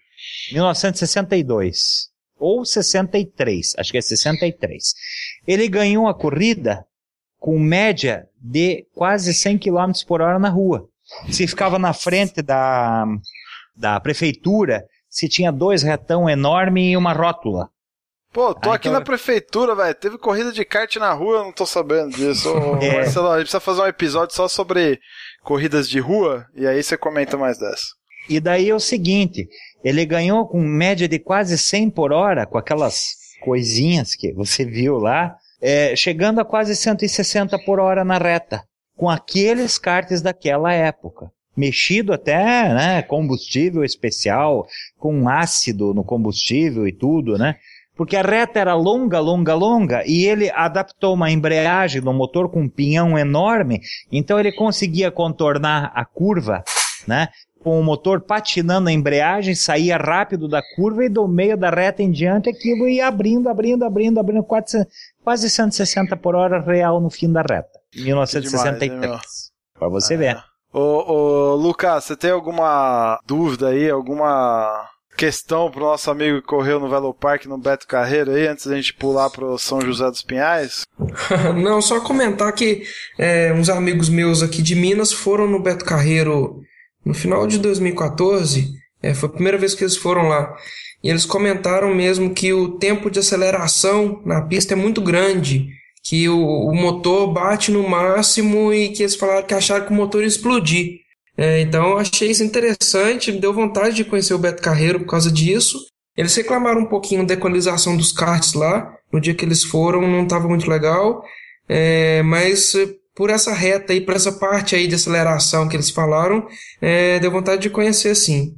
1962. Ou 63, acho que é 63. Ele ganhou a corrida com média de quase 100 km por hora na rua. Se ficava na frente da, da prefeitura, se tinha dois retão enorme e uma rótula. Pô, tô Ah, aqui então- na prefeitura, velho. Teve corrida de kart na rua, eu não tô sabendo disso. Ô, *laughs* É. Marcelo, a gente precisa fazer um episódio só sobre corridas de rua, e aí você comenta mais dessa. E daí é o seguinte, ele ganhou com média de quase 100 por hora, com aquelas coisinhas que você viu lá, é, chegando a quase 160 por hora na reta, com aqueles karts daquela época. Mexido até, né, combustível especial, com ácido no combustível e tudo, né? Porque a reta era longa, longa, longa, e ele adaptou uma embreagem no motor com um pinhão enorme, então ele conseguia contornar a curva, né? Com o motor patinando a embreagem, saía rápido da curva e do meio da reta em diante aquilo ia abrindo, abrindo, abrindo, abrindo, quase, quase 160 por hora real no fim da reta. 1963. demais, Para você ver. Ô, ô, Lucas, você tem alguma dúvida aí, alguma questão pro nosso amigo que correu no Velo Park no Beto Carreiro aí, antes da gente pular pro São José dos Pinhais? *laughs* Não, só comentar que é, uns amigos meus aqui de Minas foram no Beto Carreiro no final de 2014. É, foi a primeira vez que eles foram lá. E eles comentaram mesmo que o tempo de aceleração na pista é muito grande. Que o, o motor bate no máximo e que eles falaram que acharam que o motor ia explodir. É, então eu achei isso interessante, me deu vontade de conhecer o Beto Carreiro por causa disso. Eles reclamaram um pouquinho da equalização dos karts lá. No dia que eles foram não estava muito legal. É, mas por essa reta aí, por essa parte aí de aceleração que eles falaram, é, deu vontade de conhecer sim.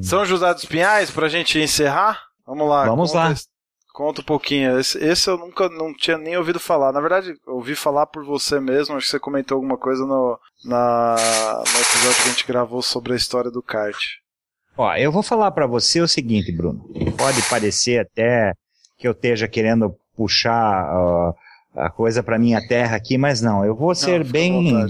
São José dos Pinhais, pra gente encerrar? Vamos lá. Vamos conta, lá. Conta um pouquinho. Esse, esse eu nunca não tinha nem ouvido falar. Na verdade, ouvi falar por você mesmo. Acho que você comentou alguma coisa no, na, no episódio que a gente gravou sobre a história do kart. Ó, eu vou falar para você o seguinte, Bruno. Pode parecer até que eu esteja querendo puxar ó, a coisa para minha terra aqui, mas não. Eu vou ser Não, bem,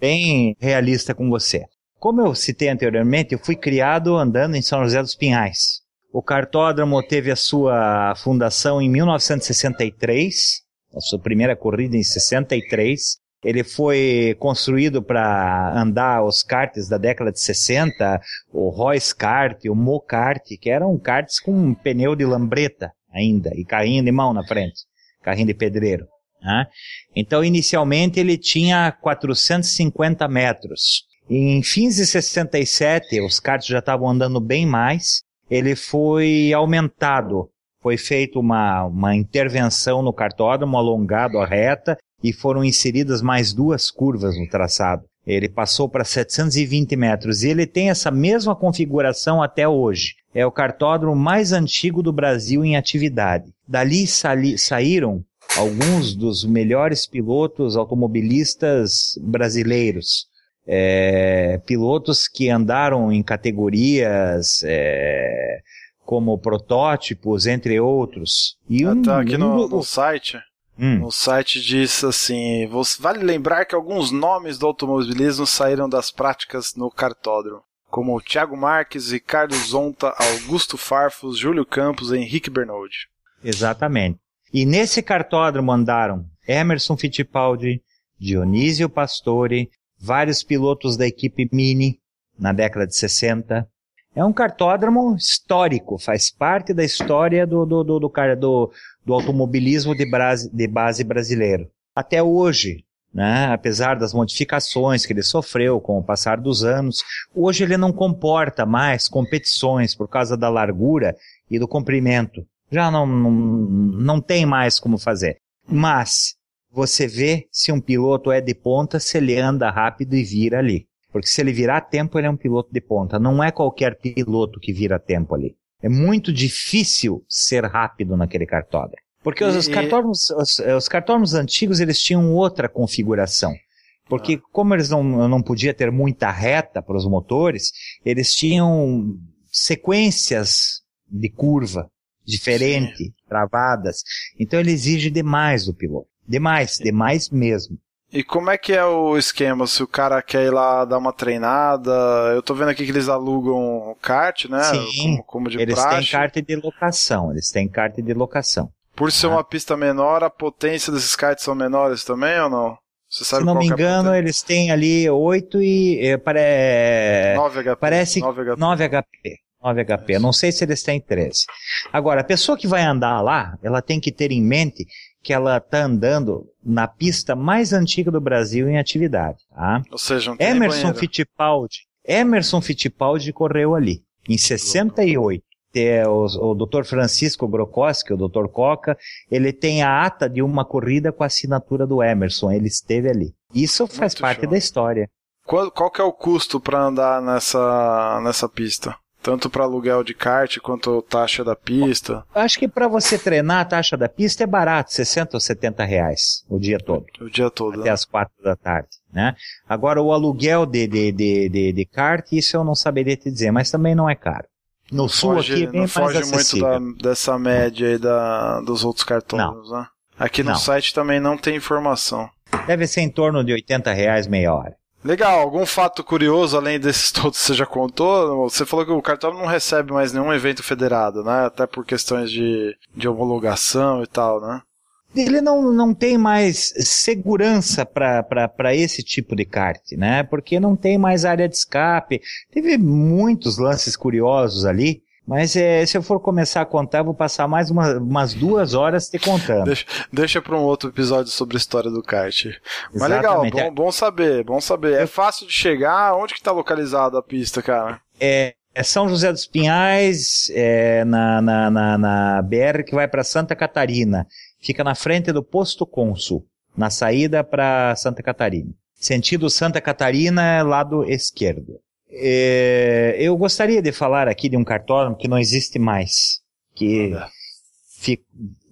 bem realista com você. Como eu citei anteriormente, eu fui criado andando em São José dos Pinhais. O cartódromo teve a sua fundação em 1963, a sua primeira corrida em 63. Ele foi construído para andar os karts da década de 60, o Royce Kart, o Mo Kart, que eram karts com um pneu de lambreta ainda e carrinho de mão na frente, carrinho de pedreiro. Né? Então, inicialmente ele tinha 450 metros. Em fins de 67, os karts já estavam andando bem mais. Ele foi aumentado. Foi feita uma, uma intervenção no cartódromo, alongado a reta, e foram inseridas mais duas curvas no traçado. Ele passou para 720 metros e ele tem essa mesma configuração até hoje. É o cartódromo mais antigo do Brasil em atividade. Dali saíram alguns dos melhores pilotos automobilistas brasileiros. É, pilotos que andaram em categorias é, como protótipos, entre outros. E um, tá aqui no, no site Hum. No site diz assim: vale lembrar que alguns nomes do automobilismo saíram das práticas no cartódromo, como Thiago Marques, Ricardo Zonta, Augusto Farfus, Júlio Campos e Henrique Bernoldi. Exatamente. E nesse cartódromo andaram Emerson Fittipaldi, Dionísio Pastore, vários pilotos da equipe Mini na década de 60. É um cartódromo histórico, faz parte da história do, do, do, do, do do automobilismo de, de base brasileiro. Até hoje, né, apesar das modificações que ele sofreu com o passar dos anos, hoje ele não comporta mais competições por causa da largura e do comprimento. Já não, não, não tem mais como fazer. Mas você vê se um piloto é de ponta, se ele anda rápido e vira ali. Porque se ele virar tempo, ele é um piloto de ponta. Não é qualquer piloto que vira tempo ali. É muito difícil ser rápido naquele cartódromo. Porque os, os, cartódromos, os, os cartódromos antigos, eles tinham outra configuração. Porque ah. como eles não, não podiam ter muita reta para os motores, eles tinham sequências de curva diferente, Sim. travadas. Então ele exige demais do piloto. Demais, demais mesmo. E como é que é o esquema? Se o cara quer ir lá dar uma treinada, eu tô vendo aqui que eles alugam kart, né? Sim, como, como de eles praxe. têm kart de locação, eles têm kart de locação. Por ser ah. uma pista menor, a potência desses karts são menores também ou não? Você sabe Se não me é engano, é eles têm ali 8 e... É, pare... 9 HP. Parece 9 HP. 9 HP. 9 HP. Não sei se eles têm 13. Agora, a pessoa que vai andar lá, ela tem que ter em mente que ela está andando na pista mais antiga do Brasil em atividade. Tá? Ou seja, Emerson Fittipaldi. Emerson Fittipaldi correu ali, em 68. É, o, o Dr. Francisco Grokoski, o Dr. Coca, ele tem a ata de uma corrida com a assinatura do Emerson, ele esteve ali. Isso faz Muito parte show. da história. Qual, qual que é o custo para andar nessa, nessa pista? Tanto para aluguel de kart quanto taxa da pista? Acho que para você treinar a taxa da pista é barato, 60 ou 70 reais o dia todo. O dia todo. Até né? as 4 da tarde. Né? Agora o aluguel de, de, de, de, de kart, isso eu não saberia te dizer, mas também não é caro. No sul foge, aqui é bem não foge muito da, dessa média aí da, dos outros cartões, né? Aqui no não. site também não tem informação. Deve ser em torno de 80 reais meia hora. Legal, algum fato curioso além desses todos que você já contou? Você falou que o cartão não recebe mais nenhum evento federado, né? Até por questões de, de homologação e tal, né? Ele não, não tem mais segurança para esse tipo de kart, né? Porque não tem mais área de escape. Teve muitos lances curiosos ali. Mas é, se eu for começar a contar, vou passar mais uma, umas duas horas te contando. Deixa, deixa para um outro episódio sobre a história do kart. Mas legal, bom, bom saber, bom saber. É fácil de chegar? Onde que está localizada a pista, cara? É, é São José dos Pinhais, é na, na, na, na BR que vai para Santa Catarina. Fica na frente do Posto Consul, na saída para Santa Catarina. Sentido Santa Catarina, lado esquerdo. É, eu gostaria de falar aqui de um cartódromo que não existe mais, que fi,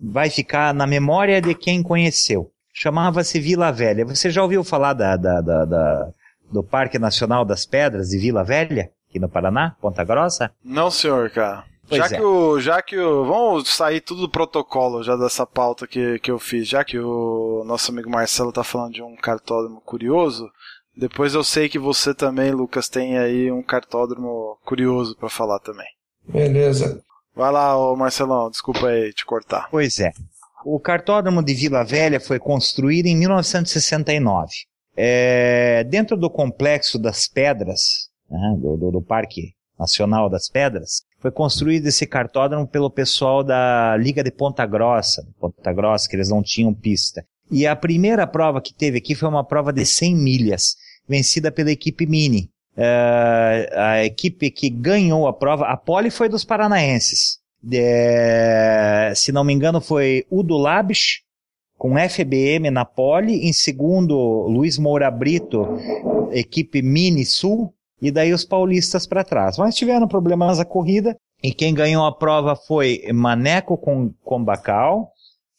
vai ficar na memória de quem conheceu. Chamava-se Vila Velha. Você já ouviu falar da, da, da, do Parque Nacional das Pedras de Vila Velha, aqui no Paraná, Ponta Grossa? Não, senhor, cara. Pois já é. que o, já que o, vamos sair tudo do protocolo já dessa pauta que, que eu fiz, já que o nosso amigo Marcelo tá falando de um cartódromo curioso, depois eu sei que você também, Lucas, tem aí um cartódromo curioso para falar também. Beleza. Vai lá, ô Marcelão, desculpa aí te cortar. Pois é. O cartódromo de Vila Velha foi construído em 1969. É, dentro do complexo das pedras, né, do, do, do Parque Nacional das Pedras, foi construído esse cartódromo pelo pessoal da Liga de Ponta Grossa, Ponta Grossa, que eles não tinham pista. E a primeira prova que teve aqui foi uma prova de 100 milhas, vencida pela equipe Mini. Uh, a equipe que ganhou a prova, a pole foi dos paranaenses. É, se não me engano, foi Udo Labis, com FBM na pole. Em segundo, Luiz Moura Brito, equipe Mini Sul. E daí os paulistas para trás. Mas tiveram problemas na corrida. E quem ganhou a prova foi Maneco com Combacal,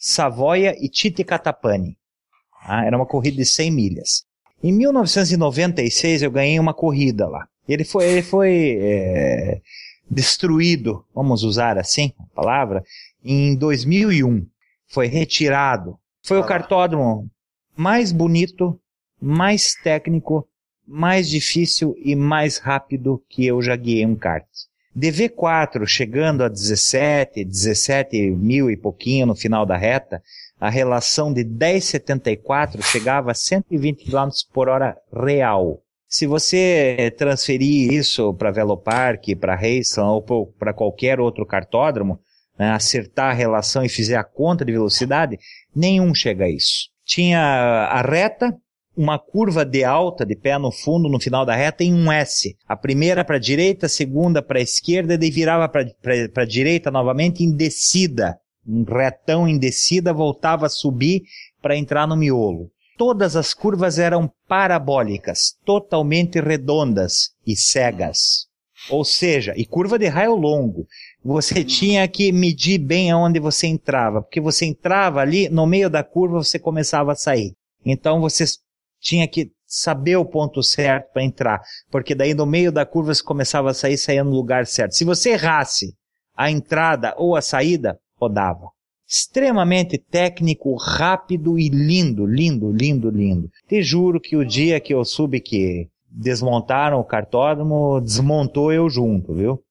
Savoia e Tite Catapani. Ah, era uma corrida de 100 milhas. Em 1996 eu ganhei uma corrida lá. Ele foi, ele foi é, destruído, vamos usar assim a palavra, em 2001. Foi retirado. Foi o cartódromo mais bonito, mais técnico, mais difícil e mais rápido que eu já guiei um kart. DV4 chegando a 17, 17 mil e pouquinho no final da reta, a relação de 10,74 chegava a 120 km por hora real. Se você transferir isso para Velopark, para Raceland ou para qualquer outro cartódromo, né, acertar a relação e fizer a conta de velocidade, nenhum chega a isso. Tinha a reta, uma curva de alta, de pé no fundo, no final da reta, em um S. A primeira para a direita, a segunda para a esquerda, e daí virava para a direita novamente em descida. Um retão em descida, voltava a subir para entrar no miolo. Todas as curvas eram parabólicas, totalmente redondas e cegas. Ou seja, e curva de raio longo. Você tinha que medir bem aonde você entrava, porque você entrava ali, no meio da curva você começava a sair. Então você tinha que saber o ponto certo para entrar, porque daí no meio da curva você começava a sair, saía no lugar certo. Se você errasse a entrada ou a saída, rodava. Extremamente técnico, rápido e lindo, lindo, lindo, lindo. Te juro que o dia que eu soube que desmontaram o cartódromo, desmontou eu junto, viu?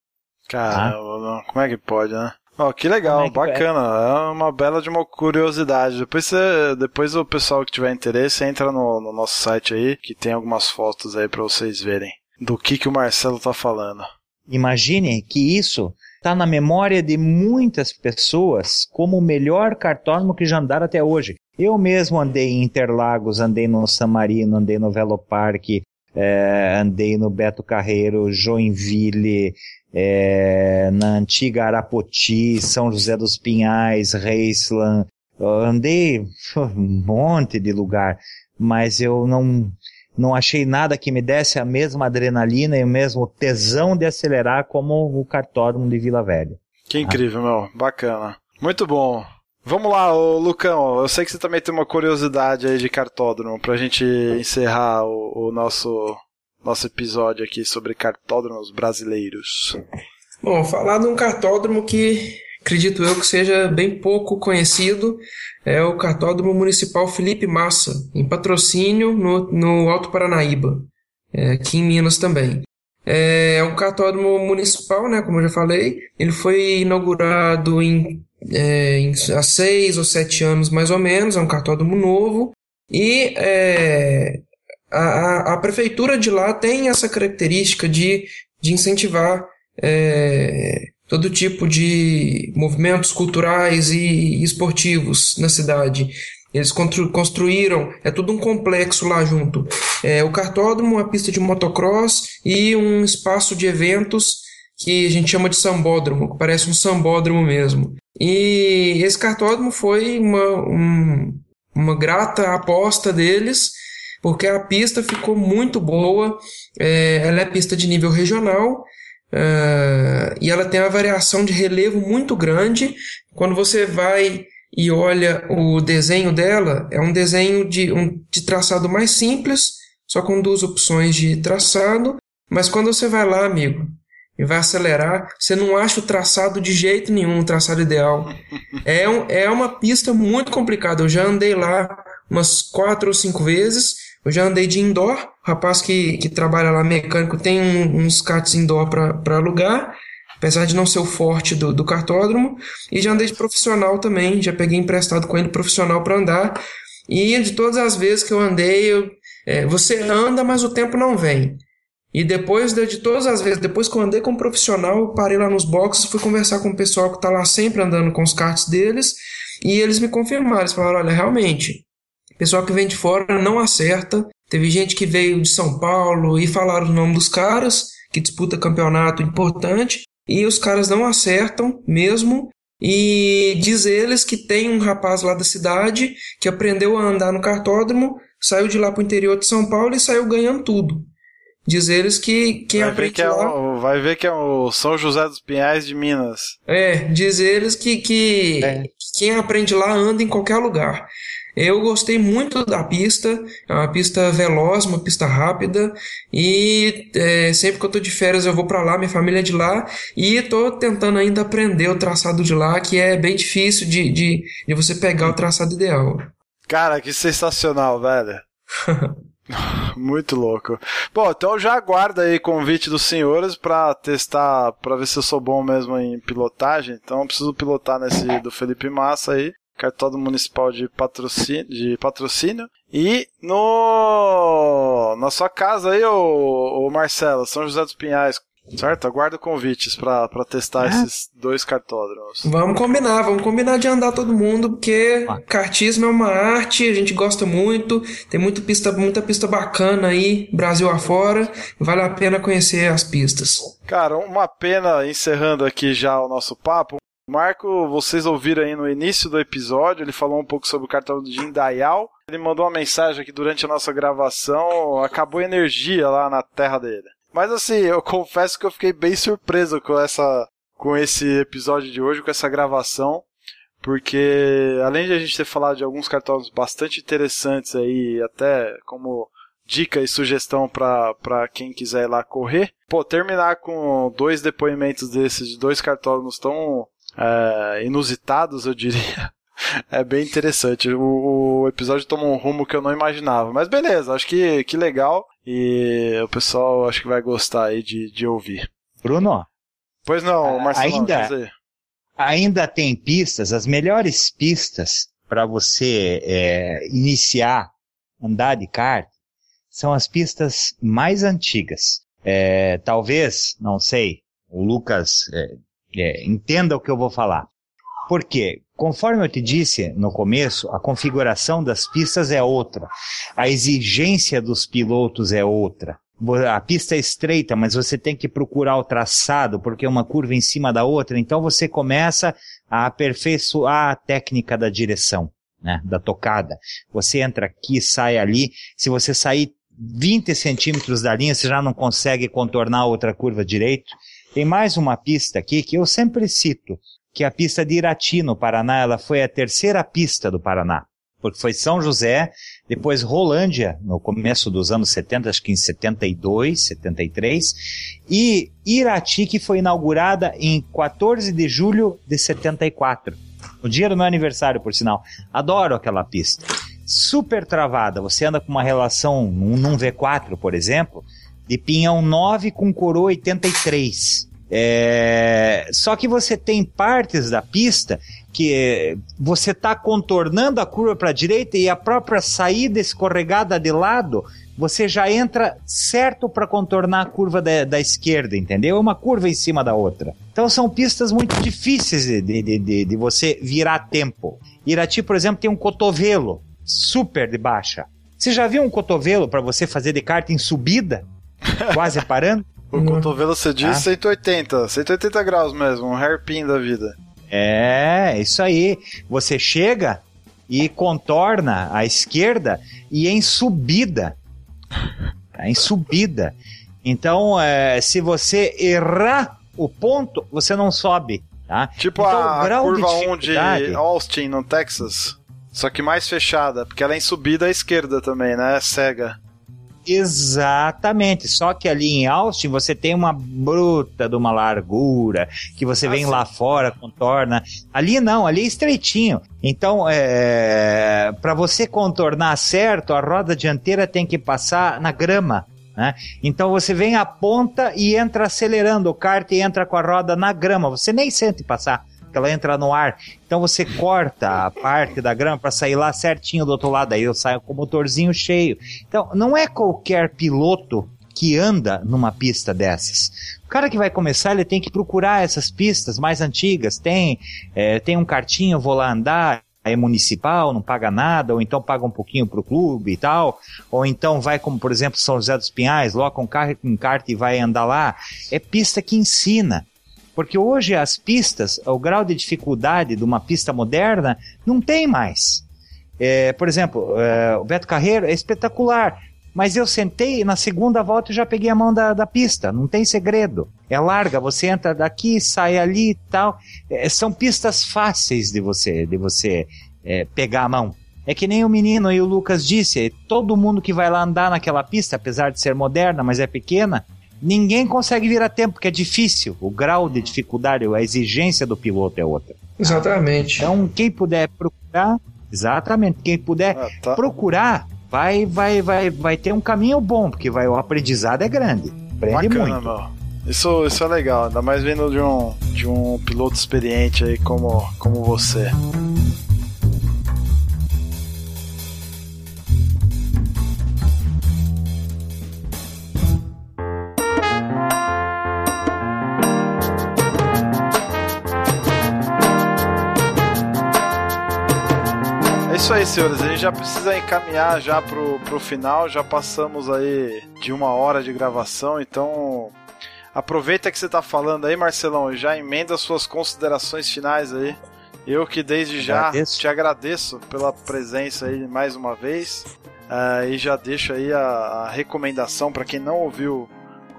Caramba, ah? como é que pode, né? Oh, que legal, é que bacana. É? é? uma bela de uma curiosidade. Depois, você, depois o pessoal que tiver interesse entra no, no nosso site aí, que tem algumas fotos aí para vocês verem do que, que o Marcelo tá falando. Imagine que isso está na memória de muitas pessoas como o melhor cartódromo que já andaram até hoje. Eu mesmo andei em Interlagos, andei no San Marino, andei no Velo Parque, é, andei no Beto Carreiro, Joinville, é, na antiga Arapoti, São José dos Pinhais, Reisland. Andei um monte de lugar, mas eu não, não achei nada que me desse a mesma adrenalina e o mesmo tesão de acelerar como o cartódromo de Vila Velha. Que incrível, ah. meu. Bacana. Muito bom. Vamos lá, Lucão. Eu sei que você também tem uma curiosidade aí de cartódromo pra gente encerrar o, o nosso nosso episódio aqui sobre cartódromos brasileiros. Bom, falar de um cartódromo que acredito eu que seja bem pouco conhecido é o Cartódromo Municipal Felipe Massa, em patrocínio no, no Alto Paranaíba, é, aqui em Minas também. É, é um cartódromo municipal, né, como eu já falei. Ele foi inaugurado em, é, em, há seis ou sete anos mais ou menos, é um cartódromo novo. E é, a, a, prefeitura de lá tem essa característica de, de incentivar é, todo tipo de movimentos culturais e esportivos na cidade. Eles construíram, é tudo um complexo lá junto. É, o cartódromo, uma pista de motocross e um espaço de eventos que a gente chama de sambódromo, que parece um sambódromo mesmo. E esse cartódromo foi uma, um, uma grata aposta deles porque a pista ficou muito boa. É, ela é pista de nível regional é, e ela tem uma variação de relevo muito grande. Quando você vai e olha o desenho dela, é um desenho de, um, de traçado mais simples, só com duas opções de traçado. Mas quando você vai lá, amigo, e vai acelerar, você não acha o traçado de jeito nenhum, o traçado ideal. *laughs* É, um, é uma pista muito complicada. Eu já andei lá umas quatro ou cinco vezes eu já andei de indoor, o rapaz que, que trabalha lá mecânico tem um, uns karts indoor para alugar. apesar de não ser o forte do, do cartódromo. E já andei de profissional também, já peguei emprestado com ele profissional para andar. E de todas as vezes que eu andei, eu, é, você anda, mas o tempo não vem. E depois de, todas as vezes, depois que eu andei com um profissional, eu parei lá nos boxes, fui conversar com o pessoal que está lá sempre andando com os karts deles, e eles me confirmaram, eles falaram, olha, realmente, pessoal que vem de fora não acerta. Teve gente que veio de São Paulo e falaram o nome dos caras, que disputa campeonato importante, e os caras não acertam mesmo. E diz eles que tem um rapaz lá da cidade que aprendeu a andar no cartódromo, saiu de lá para o interior de São Paulo e saiu ganhando tudo. Diz eles que quem vai ver que lá... É o, vai ver que é o São José dos Pinhais de Minas. É, diz eles que, que É. quem aprende lá anda em qualquer lugar. Eu gostei muito da pista, é uma pista veloz, uma pista rápida, e é, sempre que eu tô de férias eu vou para lá, minha família é de lá, e tô tentando ainda aprender o traçado de lá, que é bem difícil de, de, de você pegar o traçado ideal. Cara, que sensacional, velho. *laughs* Muito louco. Bom, então já aguarda aí convite dos senhores pra testar, pra ver se eu sou bom mesmo em pilotagem. Então eu preciso pilotar nesse do Felipe Massa aí, cartódromo municipal de patrocínio, de patrocínio. E no na sua casa aí, ô, ô Marcelo, São José dos Pinhais, certo? Aguardo convites pra, pra testar esses dois cartódromos. Vamos combinar, vamos combinar de andar todo mundo, porque kartismo é uma arte, a gente gosta muito, tem muita pista, muita pista bacana aí, Brasil afora, vale a pena conhecer as pistas. Cara, uma pena encerrando aqui já o nosso papo. Marco, vocês ouviram aí no início do episódio, ele falou um pouco sobre o cartão de Indaial. Ele mandou uma mensagem aqui durante a nossa gravação, acabou energia lá na terra dele. Mas assim, eu confesso que eu fiquei bem surpreso com essa com esse episódio de hoje, com essa gravação, porque além de a gente ter falado de alguns cartões bastante interessantes aí, até como dica e sugestão para quem quiser ir lá correr, pô, terminar com dois depoimentos desses de dois cartódromos tão é, inusitados, eu diria. *laughs* É bem interessante. O, o, episódio tomou um rumo que eu não imaginava. Mas beleza, acho que, que legal. E o pessoal acho que vai gostar aí de, de ouvir. Bruno? Pois não, Marcelo. Ainda, ainda tem pistas, as melhores pistas para você é, iniciar andar de kart são as pistas mais antigas. É, talvez, não sei, o Lucas é, entenda o que eu vou falar. Porque, conforme eu te disse no começo, a configuração das pistas é outra. A exigência dos pilotos é outra. A pista é estreita, mas você tem que procurar o traçado, porque é uma curva em cima da outra. Então você começa a aperfeiçoar a técnica da direção, né? Da tocada. Você entra aqui, sai ali. Se você sair 20 centímetros da linha, você já não consegue contornar outra curva direito. Tem mais uma pista aqui que eu sempre cito, que é a pista de Irati, no Paraná. Ela foi a terceira pista do Paraná. Porque foi São José, depois Rolândia, no começo dos anos 70, acho que em 72, 73, e Irati, que foi inaugurada em 14 de julho de 74. O dia do meu aniversário, por sinal. Adoro aquela pista. Super travada. Você anda com uma relação num V4, por exemplo, de pinhão 9 com coroa 83. É... Só que você tem partes da pista que você está contornando a curva para a direita e a própria saída escorregada de lado, você já entra certo para contornar a curva da, da, esquerda, entendeu? É uma curva em cima da outra. Então são pistas muito difíceis de, de, de, de você virar tempo. Irati, por exemplo, tem um cotovelo super de baixa. Você já viu um cotovelo para você fazer de kart em subida? *laughs* Quase parando? O cotovelo você diz ah. 180, 180 graus mesmo, um hairpin da vida. É, isso aí. Você chega e contorna à esquerda e em subida. Em subida. Então, é, se você errar o ponto, você não sobe. Tá? Tipo então, a, a curva de 1 de Austin, no Texas. Só que mais fechada, porque ela é em subida à esquerda também, né? É cega. Exatamente, só que ali em Austin você tem uma bruta de uma largura, que você ah, vem sim. lá fora, contorna. Ali não, ali é estreitinho. Então, é, para você contornar certo, a roda dianteira tem que passar na grama. Né? Então você vem a ponta e entra acelerando o kart e entra com a roda na grama. Você nem sente passar, ela entra no ar. Então você corta a parte da grama para sair lá certinho do outro lado. Aí eu saio com o motorzinho cheio. Então não é qualquer piloto que anda numa pista dessas. O cara que vai começar, ele tem que procurar essas pistas mais antigas. Tem, é, tem um cartinho, vou lá andar é municipal, não paga nada, ou então paga um pouquinho pro clube e tal, ou então vai como, por exemplo, São José dos Pinhais, loca um carro com um kart e vai andar lá. É pista que ensina. Porque hoje as pistas, o grau de dificuldade de uma pista moderna não tem mais. É, por exemplo, é, o Beto Carreiro é espetacular. Mas eu sentei na segunda volta e já peguei a mão da, da pista. Não tem segredo. É larga, você entra daqui, sai ali e tal. É, são pistas fáceis de você, de você é, pegar a mão. É que nem o menino e o Lucas disse, todo mundo que vai lá andar naquela pista, apesar de ser moderna, mas é pequena, ninguém consegue vir a tempo, porque é difícil. O grau de dificuldade, a exigência do piloto é outra. Exatamente. Então, quem puder procurar, exatamente, quem puder ah, tá. procurar, vai, vai, vai, vai ter um caminho bom, porque vai, o aprendizado é grande. Aprende Bacana, muito. Meu. Isso, isso é legal, ainda mais vindo de um, de um piloto experiente aí como, como você. Aí, senhores. A gente já precisa encaminhar já pro, pro final. Já passamos aí de uma hora de gravação, então aproveita que você tá falando aí, Marcelão, e já emenda suas considerações finais aí. Eu que desde já agradeço. te agradeço pela presença aí mais uma vez. Uh, e já deixo aí a, a recomendação para quem não ouviu,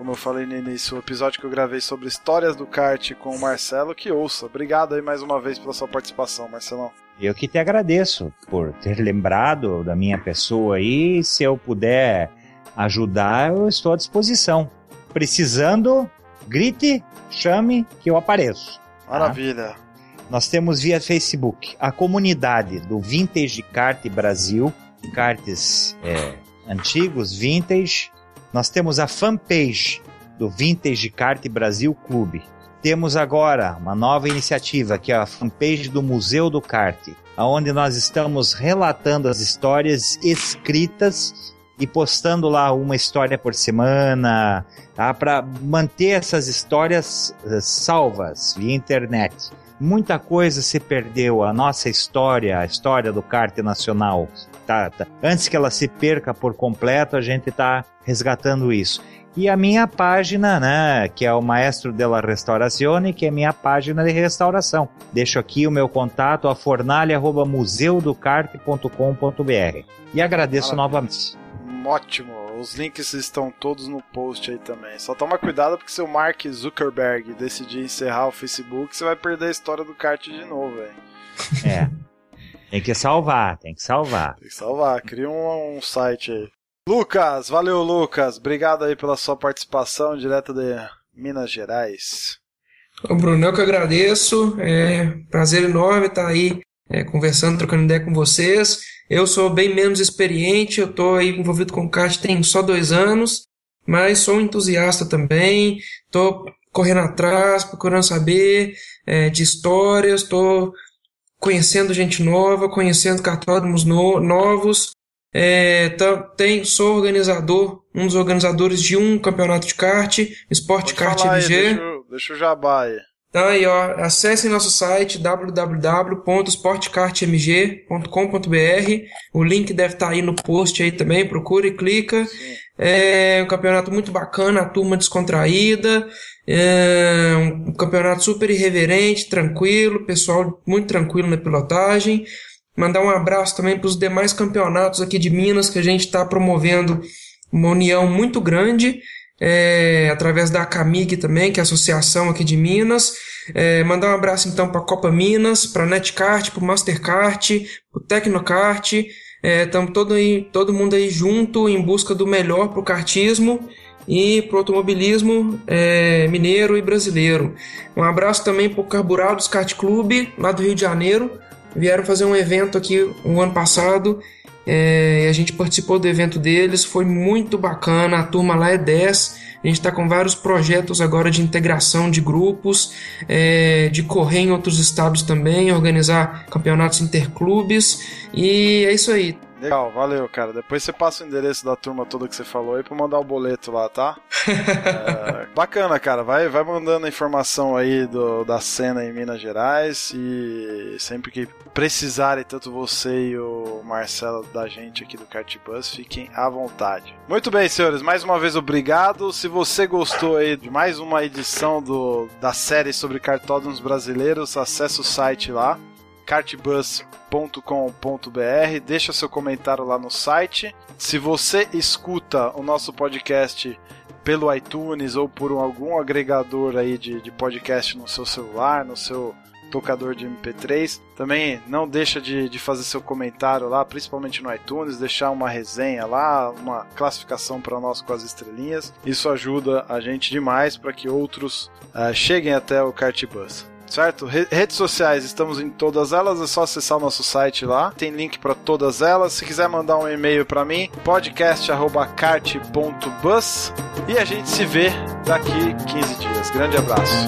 como eu falei no início, o episódio que eu gravei sobre histórias do kart com o Marcelo, que ouça. Obrigado aí mais uma vez pela sua participação, Marcelão. Eu que te agradeço por ter lembrado da minha pessoa aí. Se eu puder ajudar, eu estou à disposição. Precisando, grite, chame que eu apareço. Tá? Maravilha. Nós temos via Facebook a comunidade do Vintage Kart Brasil, karts é, antigos, vintage. Nós temos a fanpage do Vintage Kart Brasil Clube. Temos agora uma nova iniciativa, que é a fanpage do Museu do Kart, onde nós estamos relatando as histórias escritas e postando lá uma história por semana, tá? para manter essas histórias eh, salvas via internet. Muita coisa se perdeu, a nossa história, a história do kart nacional. Tá, tá. Antes que ela se perca por completo, a gente está resgatando isso e a minha página, né, que é o Maestro della Restaurazione, que é minha página de restauração. Deixo aqui o meu contato, a fornalha.museudocarte.com.br. E agradeço Maravilha. novamente. Ótimo, os links estão todos no post aí também. Só toma cuidado porque se o Mark Zuckerberg decidir encerrar o Facebook, você vai perder a história do kart de novo, velho. *laughs* É. Tem que salvar, tem que salvar. Tem que salvar, cria um, um site aí. Lucas, valeu Lucas, obrigado aí pela sua participação direto de Minas Gerais. Ô Bruno, eu que agradeço, é prazer enorme estar aí é, conversando, trocando ideia com vocês. Eu sou bem menos experiente, eu estou aí envolvido com kart tem só dois anos, mas sou um entusiasta também, estou correndo atrás, procurando saber é, de histórias, estou conhecendo gente nova, conhecendo cartódromos no, novos, é, tá, tem, sou organizador, um dos organizadores de um campeonato de kart, Sport Kart. Aí, deixa, deixa o jabá aí. Tá aí, ó. Acessem nosso site www.sportkartmg.com.br. O link deve estar tá aí no post aí também. Procura e clica. É um campeonato muito bacana, a turma descontraída. É um campeonato super irreverente, tranquilo, pessoal muito tranquilo na pilotagem. Mandar um abraço também para os demais campeonatos aqui de Minas que a gente está promovendo uma união muito grande. É, através da Camig também, que é a associação aqui de Minas. É, mandar um abraço então para a Copa Minas, para a Netcart, para o Mastercart, para o Tecnocart. Estamos é, todo, aí, todo mundo aí junto em busca do melhor para o kartismo e para o automobilismo é, mineiro e brasileiro. Um abraço também para o Carburados Kart Clube, lá do Rio de Janeiro, vieram fazer um evento aqui um ano passado É, a gente participou do evento deles, foi muito bacana. A turma lá é 10. A gente está com vários projetos agora de integração de grupos, é, de correr em outros estados também, organizar campeonatos interclubes. E é isso aí. Legal, valeu, cara. Depois você passa o endereço da turma toda que você falou aí pra mandar o boleto lá, tá? *laughs* é, bacana, cara. Vai, vai mandando a informação aí do, da cena em Minas Gerais e sempre que precisarem, tanto você e o Marcelo da gente aqui do Cartbus, fiquem à vontade. Muito bem, senhores. Mais uma vez, obrigado. Se você gostou aí de mais uma edição do, da série sobre cartódromos brasileiros, acesse o site lá cartbus.com.br, deixa seu comentário lá no site. Se você escuta o nosso podcast pelo iTunes ou por algum agregador aí de, de podcast no seu celular, no seu tocador de MP3. Também não deixa de, de fazer seu comentário lá, principalmente no iTunes, deixar uma resenha lá, uma classificação para nós com as estrelinhas. Isso ajuda a gente demais para que outros uh, cheguem até o Cartbus certo? redes sociais, estamos em todas elas, é só acessar o nosso site lá, tem link para todas elas. Se quiser mandar um e-mail para mim, podcast@cart.bus e a gente se vê daqui 15 dias. Grande abraço.